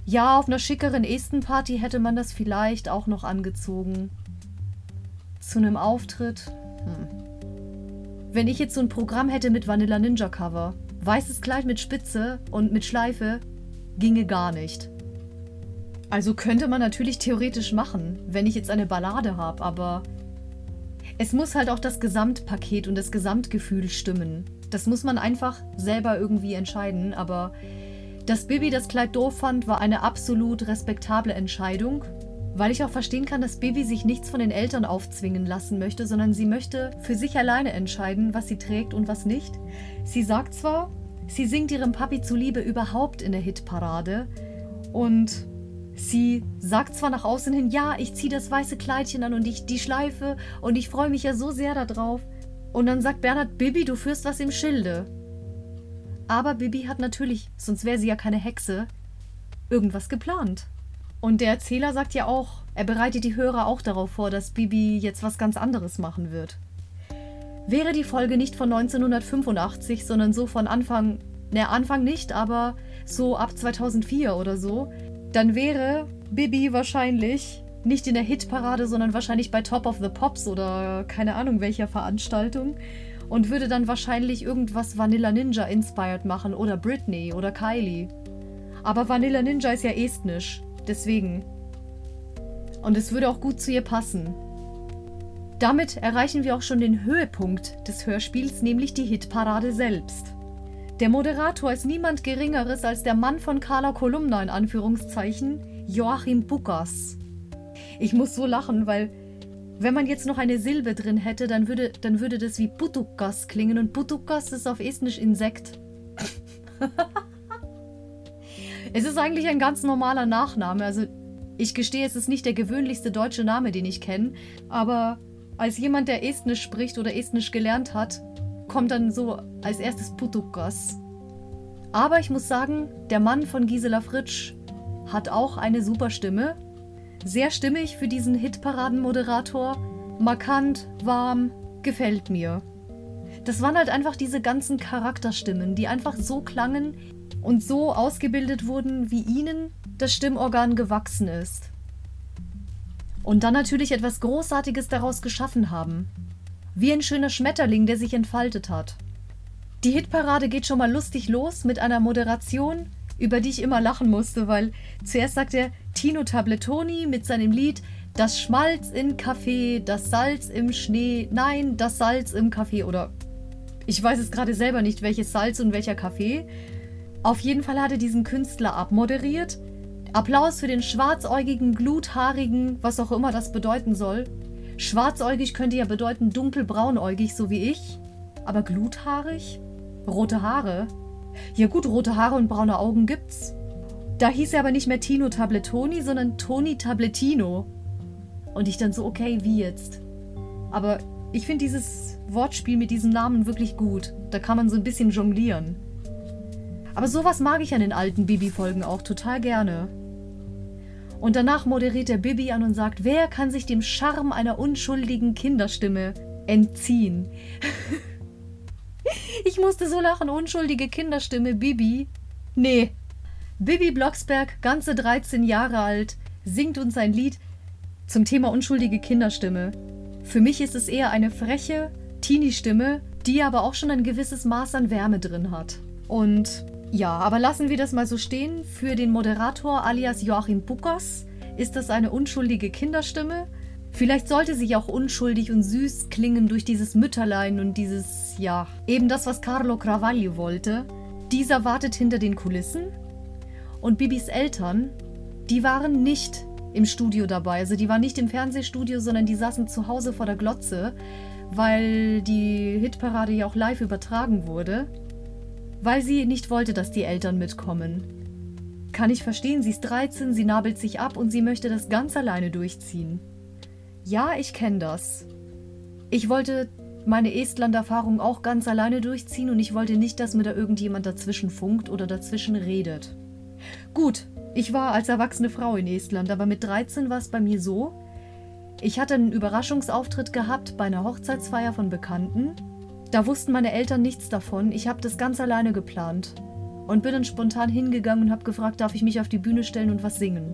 ja, auf einer schickeren Estenparty hätte man das vielleicht auch noch angezogen. Zu einem Auftritt. Hm. Wenn ich jetzt so ein Programm hätte mit Vanilla Ninja Cover, weißes Kleid mit Spitze und mit Schleife, ginge gar nicht. Also könnte man natürlich theoretisch machen, wenn ich jetzt eine Ballade habe, aber es muss halt auch das Gesamtpaket und das Gesamtgefühl stimmen. Das muss man einfach selber irgendwie entscheiden, aber dass Bibi das Kleid doof fand, war eine absolut respektable Entscheidung, Weil ich auch verstehen kann, dass Bibi sich nichts von den Eltern aufzwingen lassen möchte, sondern sie möchte für sich alleine entscheiden, was sie trägt und was nicht. Sie sagt zwar, sie singt ihrem Papi zuliebe überhaupt in der Hitparade und sie sagt zwar nach außen hin, ja, ich ziehe das weiße Kleidchen an und ich die Schleife und ich freue mich ja so sehr darauf. Und dann sagt Bernhard, Bibi, du führst was im Schilde. Aber Bibi hat natürlich, sonst wäre sie ja keine Hexe, irgendwas geplant. Und der Erzähler sagt ja auch, er bereitet die Hörer auch darauf vor, dass Bibi jetzt was ganz anderes machen wird. Wäre die Folge nicht von 1985, sondern so von Anfang, ne, Anfang nicht, aber so ab 2004 oder so, dann wäre Bibi wahrscheinlich nicht in der Hitparade, sondern wahrscheinlich bei Top of the Pops oder keine Ahnung welcher Veranstaltung und würde dann wahrscheinlich irgendwas Vanilla Ninja inspired machen oder Britney oder Kylie. Aber Vanilla Ninja ist ja estnisch. Deswegen. Und es würde auch gut zu ihr passen. Damit erreichen wir auch schon den Höhepunkt des Hörspiels, nämlich die Hitparade selbst. Der Moderator ist niemand Geringeres als der Mann von Carla Kolumna in Anführungszeichen, Joachim Bukas. Ich muss so lachen, weil wenn man jetzt noch eine Silbe drin hätte, dann würde, dann würde das wie Putukas klingen und Putukas ist auf Estnisch Insekt. <laughs> Es ist eigentlich ein ganz normaler Nachname. Also ich gestehe, es ist nicht der gewöhnlichste deutsche Name, den ich kenne. Aber als jemand, der Estnisch spricht oder Estnisch gelernt hat, kommt dann so als erstes Putukas. Aber ich muss sagen, der Mann von Gisela Fritsch hat auch eine super Stimme. Sehr stimmig für diesen Hitparaden-Moderator. Markant, warm, gefällt mir. Das waren halt einfach diese ganzen Charakterstimmen, die einfach so klangen, und so ausgebildet wurden, wie ihnen das Stimmorgan gewachsen ist. Und dann natürlich etwas Großartiges daraus geschaffen haben. Wie ein schöner Schmetterling, der sich entfaltet hat. Die Hitparade geht schon mal lustig los mit einer Moderation, über die ich immer lachen musste, weil zuerst sagt er Tino Tabletoni mit seinem Lied Das Schmalz im Kaffee, das Salz im Schnee, nein, das Salz im Kaffee oder ich weiß es gerade selber nicht, welches Salz und welcher Kaffee. Auf jeden Fall hat er diesen Künstler abmoderiert. Applaus für den schwarzäugigen, gluthaarigen, was auch immer das bedeuten soll. Schwarzäugig könnte ja bedeuten dunkelbraunäugig, so wie ich. Aber gluthaarig? Rote Haare? Ja gut, rote Haare und braune Augen gibt's. Da hieß er aber nicht mehr Tino Tabletoni, sondern Toni Tabletino. Und ich dann so, okay, wie jetzt? Aber ich finde dieses Wortspiel mit diesem Namen wirklich gut. Da kann man so ein bisschen jonglieren. Aber sowas mag ich an den alten Bibi-Folgen auch total gerne. Und danach moderiert der Bibi an und sagt, wer kann sich dem Charme einer unschuldigen Kinderstimme entziehen? <laughs> ich musste so lachen, unschuldige Kinderstimme, Bibi. Nee. Bibi Blocksberg, ganze 13 Jahre alt, singt uns ein Lied zum Thema unschuldige Kinderstimme. Für mich ist es eher eine freche Teenie-Stimme, die aber auch schon ein gewisses Maß an Wärme drin hat. Und ja, aber lassen wir das mal so stehen. Für den Moderator alias Joachim Bukas ist das eine unschuldige Kinderstimme. Vielleicht sollte sie auch unschuldig und süß klingen durch dieses Mütterlein und dieses, ja, eben das, was Carlo Cravaglio wollte. Dieser wartet hinter den Kulissen. Und Bibis Eltern, die waren nicht im Studio dabei. Also die waren nicht im Fernsehstudio, sondern die saßen zu Hause vor der Glotze, weil die Hitparade ja auch live übertragen wurde weil sie nicht wollte, dass die Eltern mitkommen. Kann ich verstehen, sie ist 13, sie nabelt sich ab und sie möchte das ganz alleine durchziehen. Ja, ich kenne das. Ich wollte meine Estland-Erfahrung auch ganz alleine durchziehen und ich wollte nicht, dass mir da irgendjemand dazwischen funkt oder dazwischen redet. Gut, ich war als erwachsene Frau in Estland, aber mit 13 war es bei mir so, ich hatte einen Überraschungsauftritt gehabt bei einer Hochzeitsfeier von Bekannten da wussten meine Eltern nichts davon. Ich habe das ganz alleine geplant. Und bin dann spontan hingegangen und habe gefragt, darf ich mich auf die Bühne stellen und was singen.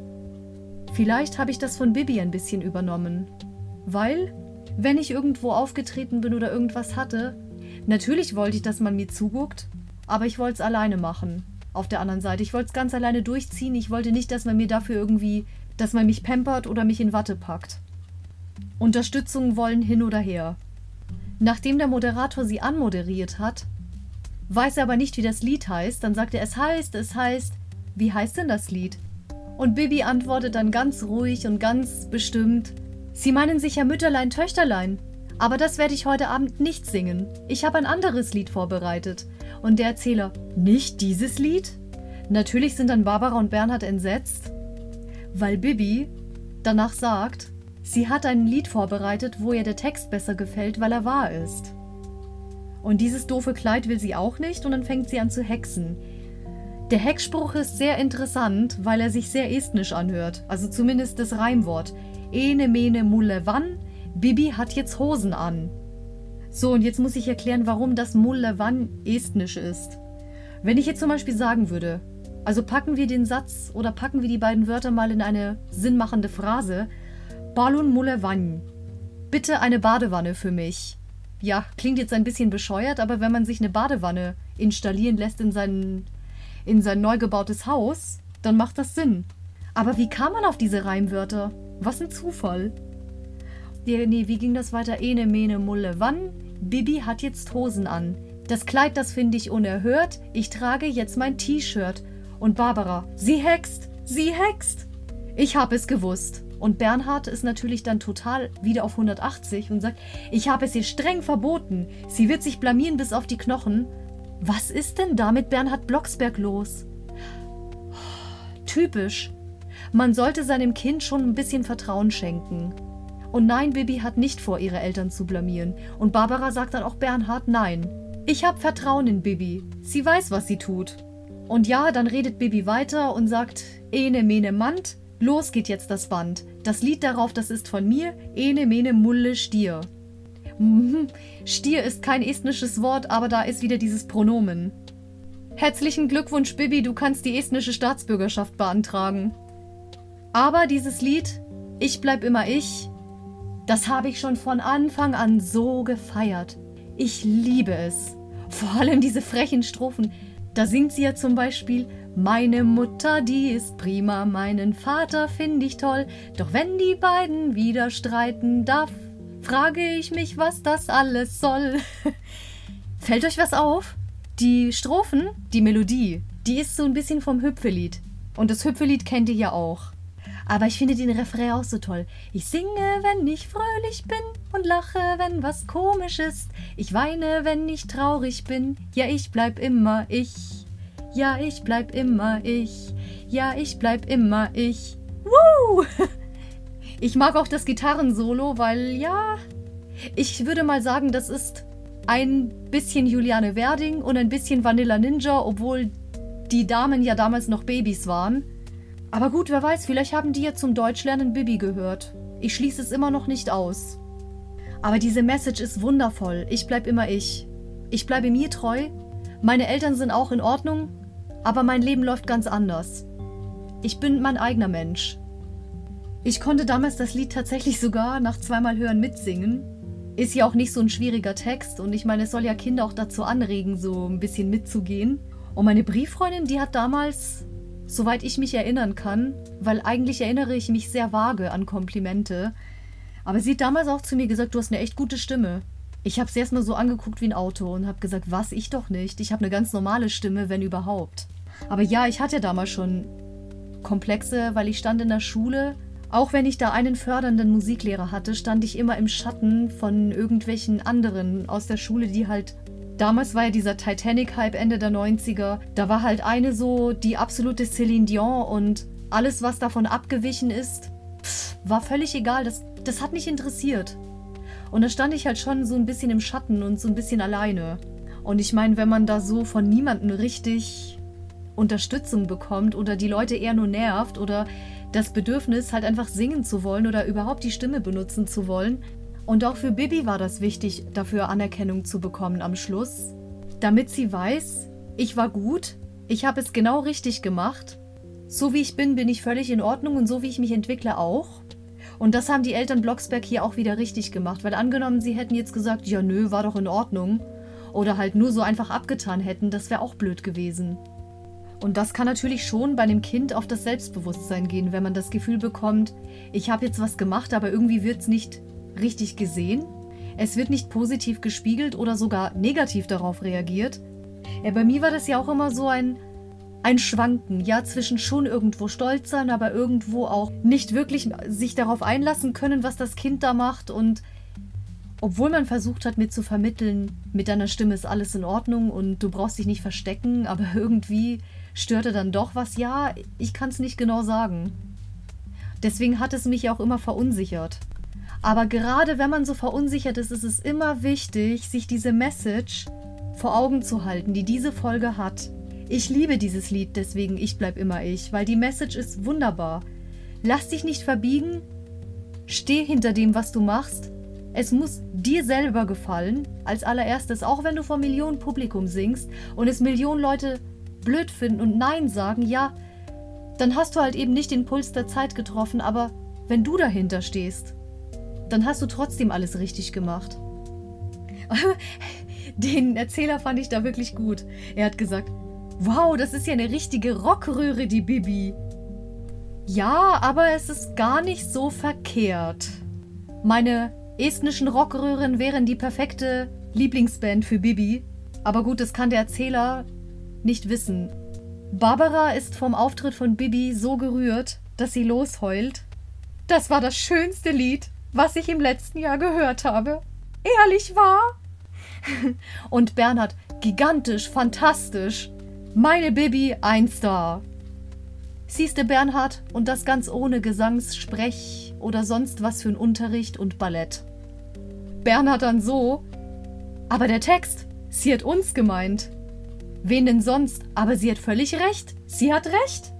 Vielleicht habe ich das von Bibi ein bisschen übernommen. Weil, wenn ich irgendwo aufgetreten bin oder irgendwas hatte, natürlich wollte ich, dass man mir zuguckt, aber ich wollte es alleine machen. Auf der anderen Seite, ich wollte es ganz alleine durchziehen. Ich wollte nicht, dass man mir dafür irgendwie, dass man mich pampert oder mich in Watte packt. Unterstützung wollen hin oder her. Nachdem der Moderator sie anmoderiert hat, weiß er aber nicht, wie das Lied heißt. Dann sagt er, es heißt, es heißt. Wie heißt denn das Lied? Und Bibi antwortet dann ganz ruhig und ganz bestimmt, Sie meinen sicher Mütterlein, Töchterlein. Aber das werde ich heute Abend nicht singen. Ich habe ein anderes Lied vorbereitet. Und der Erzähler, nicht dieses Lied? Natürlich sind dann Barbara und Bernhard entsetzt, weil Bibi danach sagt, sie hat ein Lied vorbereitet, wo ihr der Text besser gefällt, weil er wahr ist. Und dieses doofe Kleid will sie auch nicht und dann fängt sie an zu hexen. Der Hexspruch ist sehr interessant, weil er sich sehr estnisch anhört, also zumindest das Reimwort. Ene mene mulle wann, Bibi hat jetzt Hosen an. So, und jetzt muss ich erklären, warum das mulle wann estnisch ist. Wenn ich jetzt zum Beispiel sagen würde, also packen wir den Satz oder packen wir die beiden Wörter mal in eine sinnmachende Phrase. Balun mulle wann. Bitte eine Badewanne für mich. Ja, klingt jetzt ein bisschen bescheuert, aber wenn man sich eine Badewanne installieren lässt in sein, in sein neu gebautes Haus, dann macht das Sinn. Aber wie kam man auf diese Reimwörter? Was ein Zufall. Nee, wie ging das weiter? Ene, mene, mulle, wann? Bibi hat jetzt Hosen an. Das Kleid, das finde ich unerhört. Ich trage jetzt mein T-Shirt. Und Barbara, sie hext, sie hext. Ich habe es gewusst. Und Bernhard ist natürlich dann total wieder auf 180 und sagt, ich habe es ihr streng verboten. Sie wird sich blamieren bis auf die Knochen. Was ist denn da mit Bernhard Blocksberg los? Typisch. Man sollte seinem Kind schon ein bisschen Vertrauen schenken. Und nein, Bibi hat nicht vor, ihre Eltern zu blamieren. Und Barbara sagt dann auch Bernhard nein. Ich habe Vertrauen in Bibi. Sie weiß, was sie tut. Und ja, dann redet Bibi weiter und sagt, Ene mene Mand, los geht jetzt das Band. Das Lied darauf, das ist von mir, Ene mene Mulle Stier. Mhm. Stier ist kein estnisches Wort, aber da ist wieder dieses Pronomen. Herzlichen Glückwunsch, Bibi, du kannst die estnische Staatsbürgerschaft beantragen. Aber dieses Lied, Ich bleib immer ich, das habe ich schon von Anfang an so gefeiert. Ich liebe es. Vor allem diese frechen Strophen. Da singt sie ja zum Beispiel, meine Mutter, die ist prima, meinen Vater finde ich toll, doch wenn die beiden wieder streiten, da frage ich mich, was das alles soll. <laughs> Fällt euch was auf? Die Strophen, die Melodie, die ist so ein bisschen vom Hüpfelied. Und das Hüpfelied kennt ihr ja auch. Aber ich finde den Refrain auch so toll. Ich singe, wenn ich fröhlich bin und lache, wenn was komisch ist. Ich weine, wenn ich traurig bin. Ja, ich bleib immer ich. Ja, ich bleib immer ich. Ja, ich bleib immer ich. Woo! <laughs> Ich mag auch das Gitarrensolo, weil ja, ich würde mal sagen, das ist ein bisschen Juliane Werding und ein bisschen Vanilla Ninja, obwohl die Damen ja damals noch Babys waren. Aber gut, wer weiß, vielleicht haben die ja zum Deutschlernen Bibi gehört. Ich schließe es immer noch nicht aus. Aber diese Message ist wundervoll. Ich bleib immer ich. Ich bleibe mir treu. Meine Eltern sind auch in Ordnung, aber mein Leben läuft ganz anders. Ich bin mein eigener Mensch. Ich konnte damals das Lied tatsächlich sogar nach zweimal Hören mitsingen. Ist ja auch nicht so ein schwieriger Text und ich meine, es soll ja Kinder auch dazu anregen, so ein bisschen mitzugehen. Und meine Brieffreundin, die hat damals Soweit ich mich erinnern kann, weil eigentlich erinnere ich mich sehr vage an Komplimente. Aber sie hat damals auch zu mir gesagt, du hast eine echt gute Stimme. Ich habe sie erstmal so angeguckt wie ein Auto und habe gesagt, was, ich doch nicht. Ich habe eine ganz normale Stimme, wenn überhaupt. Aber ja, ich hatte damals schon Komplexe, weil ich stand in der Schule. Auch wenn ich da einen fördernden Musiklehrer hatte, stand ich immer im Schatten von irgendwelchen anderen aus der Schule, die halt Damals war ja dieser Titanic-Hype Ende der 90er. Da war halt eine so die absolute Celine Dion und alles, was davon abgewichen ist, war völlig egal. Das, das hat mich interessiert. Und da stand ich halt schon so ein bisschen im Schatten und so ein bisschen alleine. Und ich meine, wenn man da so von niemandem richtig Unterstützung bekommt oder die Leute eher nur nervt oder das Bedürfnis, halt einfach singen zu wollen oder überhaupt die Stimme benutzen zu wollen, und auch für Bibi war das wichtig, dafür Anerkennung zu bekommen am Schluss, damit sie weiß, ich war gut, ich habe es genau richtig gemacht, so wie ich bin, bin ich völlig in Ordnung und so wie ich mich entwickle auch. Und das haben die Eltern Blocksberg hier auch wieder richtig gemacht, weil angenommen, sie hätten jetzt gesagt, ja nö, war doch in Ordnung, oder halt nur so einfach abgetan hätten, das wäre auch blöd gewesen. Und das kann natürlich schon bei einem Kind auf das Selbstbewusstsein gehen, wenn man das Gefühl bekommt, ich habe jetzt was gemacht, aber irgendwie wird es nicht richtig gesehen. Es wird nicht positiv gespiegelt oder sogar negativ darauf reagiert. Ja, bei mir war das ja auch immer so ein, ein Schwanken, ja, zwischen schon irgendwo stolz sein, aber irgendwo auch nicht wirklich sich darauf einlassen können, was das Kind da macht und obwohl man versucht hat, mir zu vermitteln, mit deiner Stimme ist alles in Ordnung und du brauchst dich nicht verstecken, aber irgendwie störte dann doch was. Ja, ich kann es nicht genau sagen. Deswegen hat es mich auch immer verunsichert. Aber gerade wenn man so verunsichert ist, ist es immer wichtig, sich diese Message vor Augen zu halten, die diese Folge hat. Ich liebe dieses Lied, deswegen ich bleib immer ich, weil die Message ist wunderbar. Lass dich nicht verbiegen, steh hinter dem, was du machst es muss dir selber gefallen, als allererstes, auch wenn du vor Millionen Publikum singst und es Millionen Leute blöd finden und Nein sagen, ja, dann hast du halt eben nicht den Puls der Zeit getroffen, aber wenn du dahinter stehst, dann hast du trotzdem alles richtig gemacht. <laughs> Den Erzähler fand ich da wirklich gut. Er hat gesagt, wow, das ist ja eine richtige Rockröhre, die Bibi. Ja, aber es ist gar nicht so verkehrt. Meine estnischen Rockröhren wären die perfekte Lieblingsband für Bibi. Aber gut, das kann der Erzähler nicht wissen. Barbara ist vom Auftritt von Bibi so gerührt, dass sie losheult. Das war das schönste Lied, was ich im letzten Jahr gehört habe. Ehrlich wahr? <laughs> Und Bernhard, gigantisch, fantastisch. Meine Bibi, ein Star. Siehste Bernhard, und das ganz ohne Gesangs-, Sprech- oder sonst was für ein Unterricht und Ballett. Bernhard dann so, aber der Text, sie hat uns gemeint. Wen denn sonst? Aber sie hat völlig recht. Sie hat recht.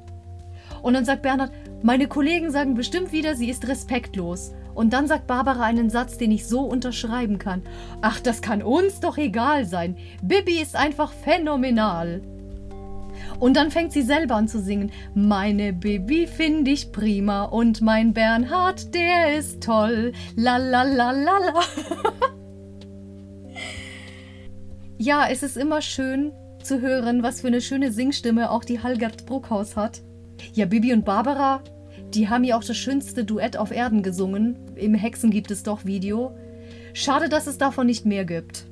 Und dann sagt Bernhard, meine Kollegen sagen bestimmt wieder, sie ist respektlos. Und dann sagt Barbara einen Satz, den ich so unterschreiben kann. Ach, das kann uns doch egal sein. Bibi ist einfach phänomenal. Und dann fängt sie selber an zu singen. Meine Baby finde ich prima und mein Bernhard, der ist toll. La la la la la. <laughs> ja, es ist immer schön zu hören, was für eine schöne Singstimme auch die Halgert Bruckhaus hat. Ja, Bibi und Barbara, die haben ja auch das schönste Duett auf Erden gesungen. Im Hexen gibt es doch Video. Schade, dass es davon nicht mehr gibt.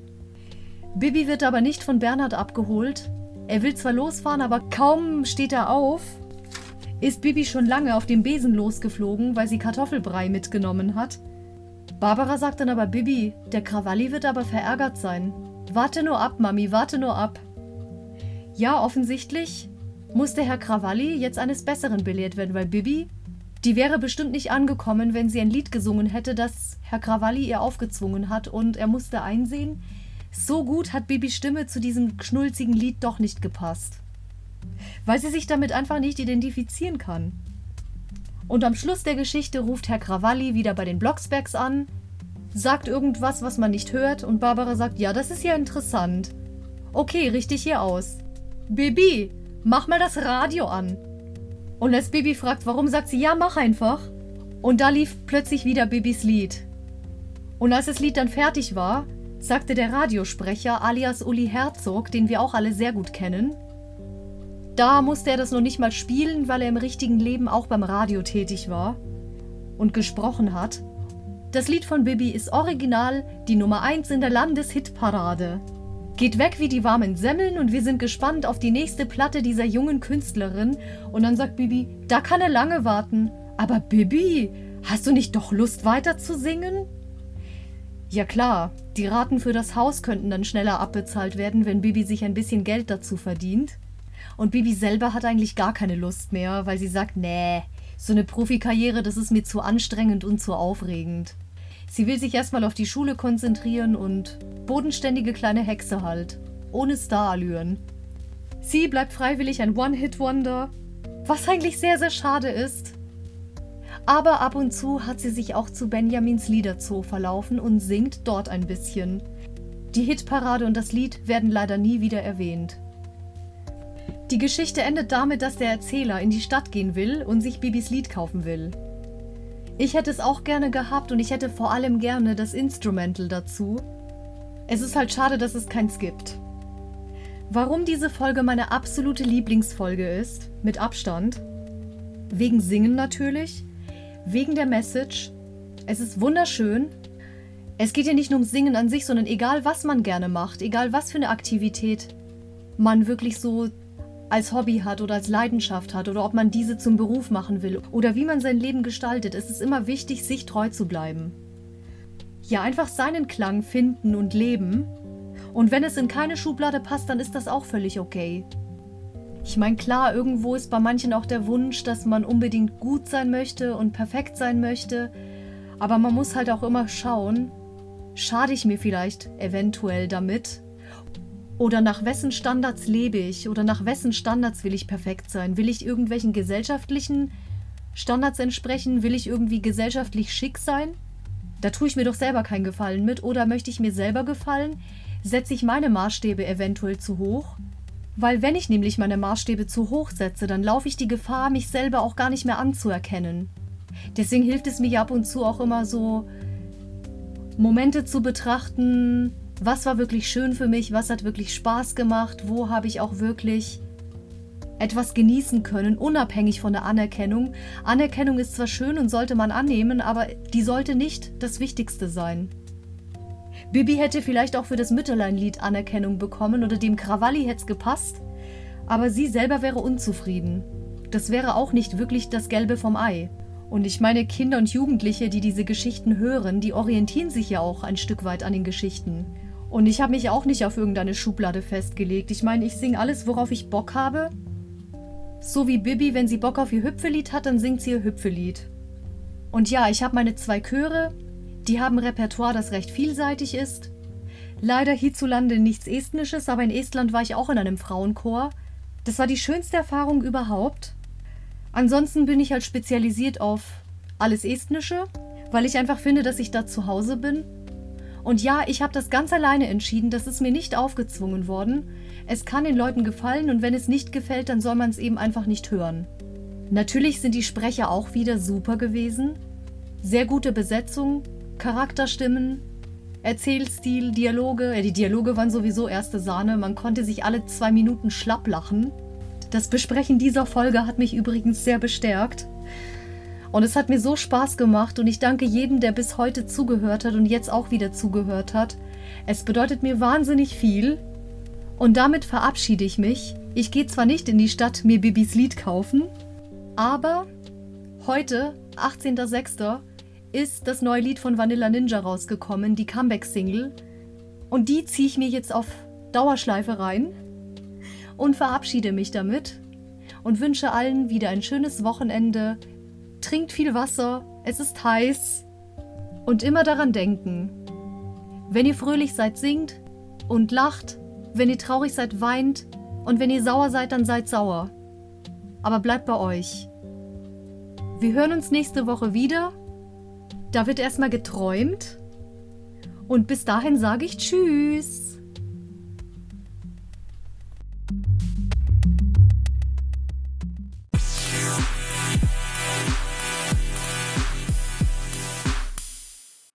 Bibi wird aber nicht von Bernhard abgeholt, er will zwar losfahren, aber kaum steht er auf, ist Bibi schon lange auf dem Besen losgeflogen, weil sie Kartoffelbrei mitgenommen hat. Barbara sagt dann aber Bibi, der Krawalli wird aber verärgert sein. Warte nur ab, Mami, warte nur ab. Ja, offensichtlich musste Herr Krawalli jetzt eines Besseren belehrt werden, weil Bibi, die wäre bestimmt nicht angekommen, wenn sie ein Lied gesungen hätte, das Herr Krawalli ihr aufgezwungen hat, und er musste einsehen, so gut hat Bibis Stimme zu diesem schnulzigen Lied doch nicht gepasst. Weil sie sich damit einfach nicht identifizieren kann. Und am Schluss der Geschichte ruft Herr Krawalli wieder bei den Blocksbergs an, sagt irgendwas, was man nicht hört, und Barbara sagt, ja, das ist ja interessant. Okay, richte ich hier aus. Bibi, mach mal das Radio an. Und als Bibi fragt, warum, sagt sie, ja, mach einfach. Und da lief plötzlich wieder Bibis Lied. Und als das Lied dann fertig war, sagte der Radiosprecher alias Uli Herzog, den wir auch alle sehr gut kennen. Da musste er das noch nicht mal spielen, weil er im richtigen Leben auch beim Radio tätig war und gesprochen hat. Das Lied von Bibi ist original die Nummer 1 in der Landeshitparade. Geht weg wie die warmen Semmeln und wir sind gespannt auf die nächste Platte dieser jungen Künstlerin. Und dann sagt Bibi, da kann er lange warten. Aber Bibi, hast du nicht doch Lust weiter zu singen? Ja klar, die Raten für das Haus könnten dann schneller abbezahlt werden, wenn Bibi sich ein bisschen Geld dazu verdient. Und Bibi selber hat eigentlich gar keine Lust mehr, weil sie sagt, nee, so eine Profikarriere, das ist mir zu anstrengend und zu aufregend. Sie will sich erstmal auf die Schule konzentrieren und bodenständige kleine Hexe halt, ohne Starallüren. Sie bleibt freiwillig ein One-Hit-Wonder, was eigentlich sehr, sehr schade ist, aber ab und zu hat sie sich auch zu Benjamins Liederzoo verlaufen und singt dort ein bisschen. Die Hitparade und das Lied werden leider nie wieder erwähnt. Die Geschichte endet damit, dass der Erzähler in die Stadt gehen will und sich Bibis Lied kaufen will. Ich hätte es auch gerne gehabt und ich hätte vor allem gerne das Instrumental dazu. Es ist halt schade, dass es keins gibt. Warum diese Folge meine absolute Lieblingsfolge ist, mit Abstand, wegen Singen natürlich, wegen der Message. Es ist wunderschön. Es geht ja nicht nur ums Singen an sich, sondern egal was man gerne macht, egal was für eine Aktivität man wirklich so als Hobby hat oder als Leidenschaft hat oder ob man diese zum Beruf machen will oder wie man sein Leben gestaltet, ist es immer wichtig, sich treu zu bleiben. Ja, einfach seinen Klang finden und leben. Und wenn es in keine Schublade passt, dann ist das auch völlig okay. Ich meine, klar, irgendwo ist bei manchen auch der Wunsch, dass man unbedingt gut sein möchte und perfekt sein möchte. Aber man muss halt auch immer schauen, schade ich mir vielleicht eventuell damit? Oder nach wessen Standards lebe ich? Oder nach wessen Standards will ich perfekt sein? Will ich irgendwelchen gesellschaftlichen Standards entsprechen? Will ich irgendwie gesellschaftlich schick sein? Da tue ich mir doch selber keinen Gefallen mit. Oder möchte ich mir selber gefallen? Setze ich meine Maßstäbe eventuell zu hoch? Weil wenn ich nämlich meine Maßstäbe zu hoch setze, dann laufe ich die Gefahr, mich selber auch gar nicht mehr anzuerkennen. Deswegen hilft es mir ab und zu auch immer so, Momente zu betrachten, was war wirklich schön für mich, was hat wirklich Spaß gemacht, wo habe ich auch wirklich etwas genießen können, unabhängig von der Anerkennung. Anerkennung ist zwar schön und sollte man annehmen, aber die sollte nicht das Wichtigste sein. Bibi hätte vielleicht auch für das Mütterlein-Lied Anerkennung bekommen oder dem Krawalli hätte es gepasst, aber sie selber wäre unzufrieden. Das wäre auch nicht wirklich das Gelbe vom Ei. Und ich meine, Kinder und Jugendliche, die diese Geschichten hören, die orientieren sich ja auch ein Stück weit an den Geschichten. Und ich habe mich auch nicht auf irgendeine Schublade festgelegt. Ich meine, ich singe alles, worauf ich Bock habe. So wie Bibi, wenn sie Bock auf ihr Hüpfelied hat, dann singt sie ihr Hüpfelied. Und ja, ich habe meine zwei Chöre, die haben Repertoire, das recht vielseitig ist. Leider hierzulande nichts Estnisches, aber in Estland war ich auch in einem Frauenchor. Das war die schönste Erfahrung überhaupt. Ansonsten bin ich halt spezialisiert auf alles Estnische, weil ich einfach finde, dass ich da zu Hause bin. Und ja, ich habe das ganz alleine entschieden, das ist mir nicht aufgezwungen worden. Es kann den Leuten gefallen und wenn es nicht gefällt, dann soll man es eben einfach nicht hören. Natürlich sind die Sprecher auch wieder super gewesen. Sehr gute Besetzung, Charakterstimmen, Erzählstil, Dialoge. Ja, die Dialoge waren sowieso erste Sahne. Man konnte sich alle zwei Minuten schlapp lachen. Das Besprechen dieser Folge hat mich übrigens sehr bestärkt. Und es hat mir so Spaß gemacht und ich danke jedem, der bis heute zugehört hat und jetzt auch wieder zugehört hat. Es bedeutet mir wahnsinnig viel. Und damit verabschiede ich mich. Ich gehe zwar nicht in die Stadt mir Bibis Lied kaufen, aber heute, 18.06., ist das neue Lied von Vanilla Ninja rausgekommen, die Comeback-Single. Und die ziehe ich mir jetzt auf Dauerschleife rein und verabschiede mich damit und wünsche allen wieder ein schönes Wochenende. Trinkt viel Wasser, es ist heiß und immer daran denken, wenn ihr fröhlich seid, singt und lacht, wenn ihr traurig seid, weint und wenn ihr sauer seid, dann seid sauer. Aber bleibt bei euch. Wir hören uns nächste Woche wieder. Da wird erstmal geträumt. Und bis dahin sage ich Tschüss.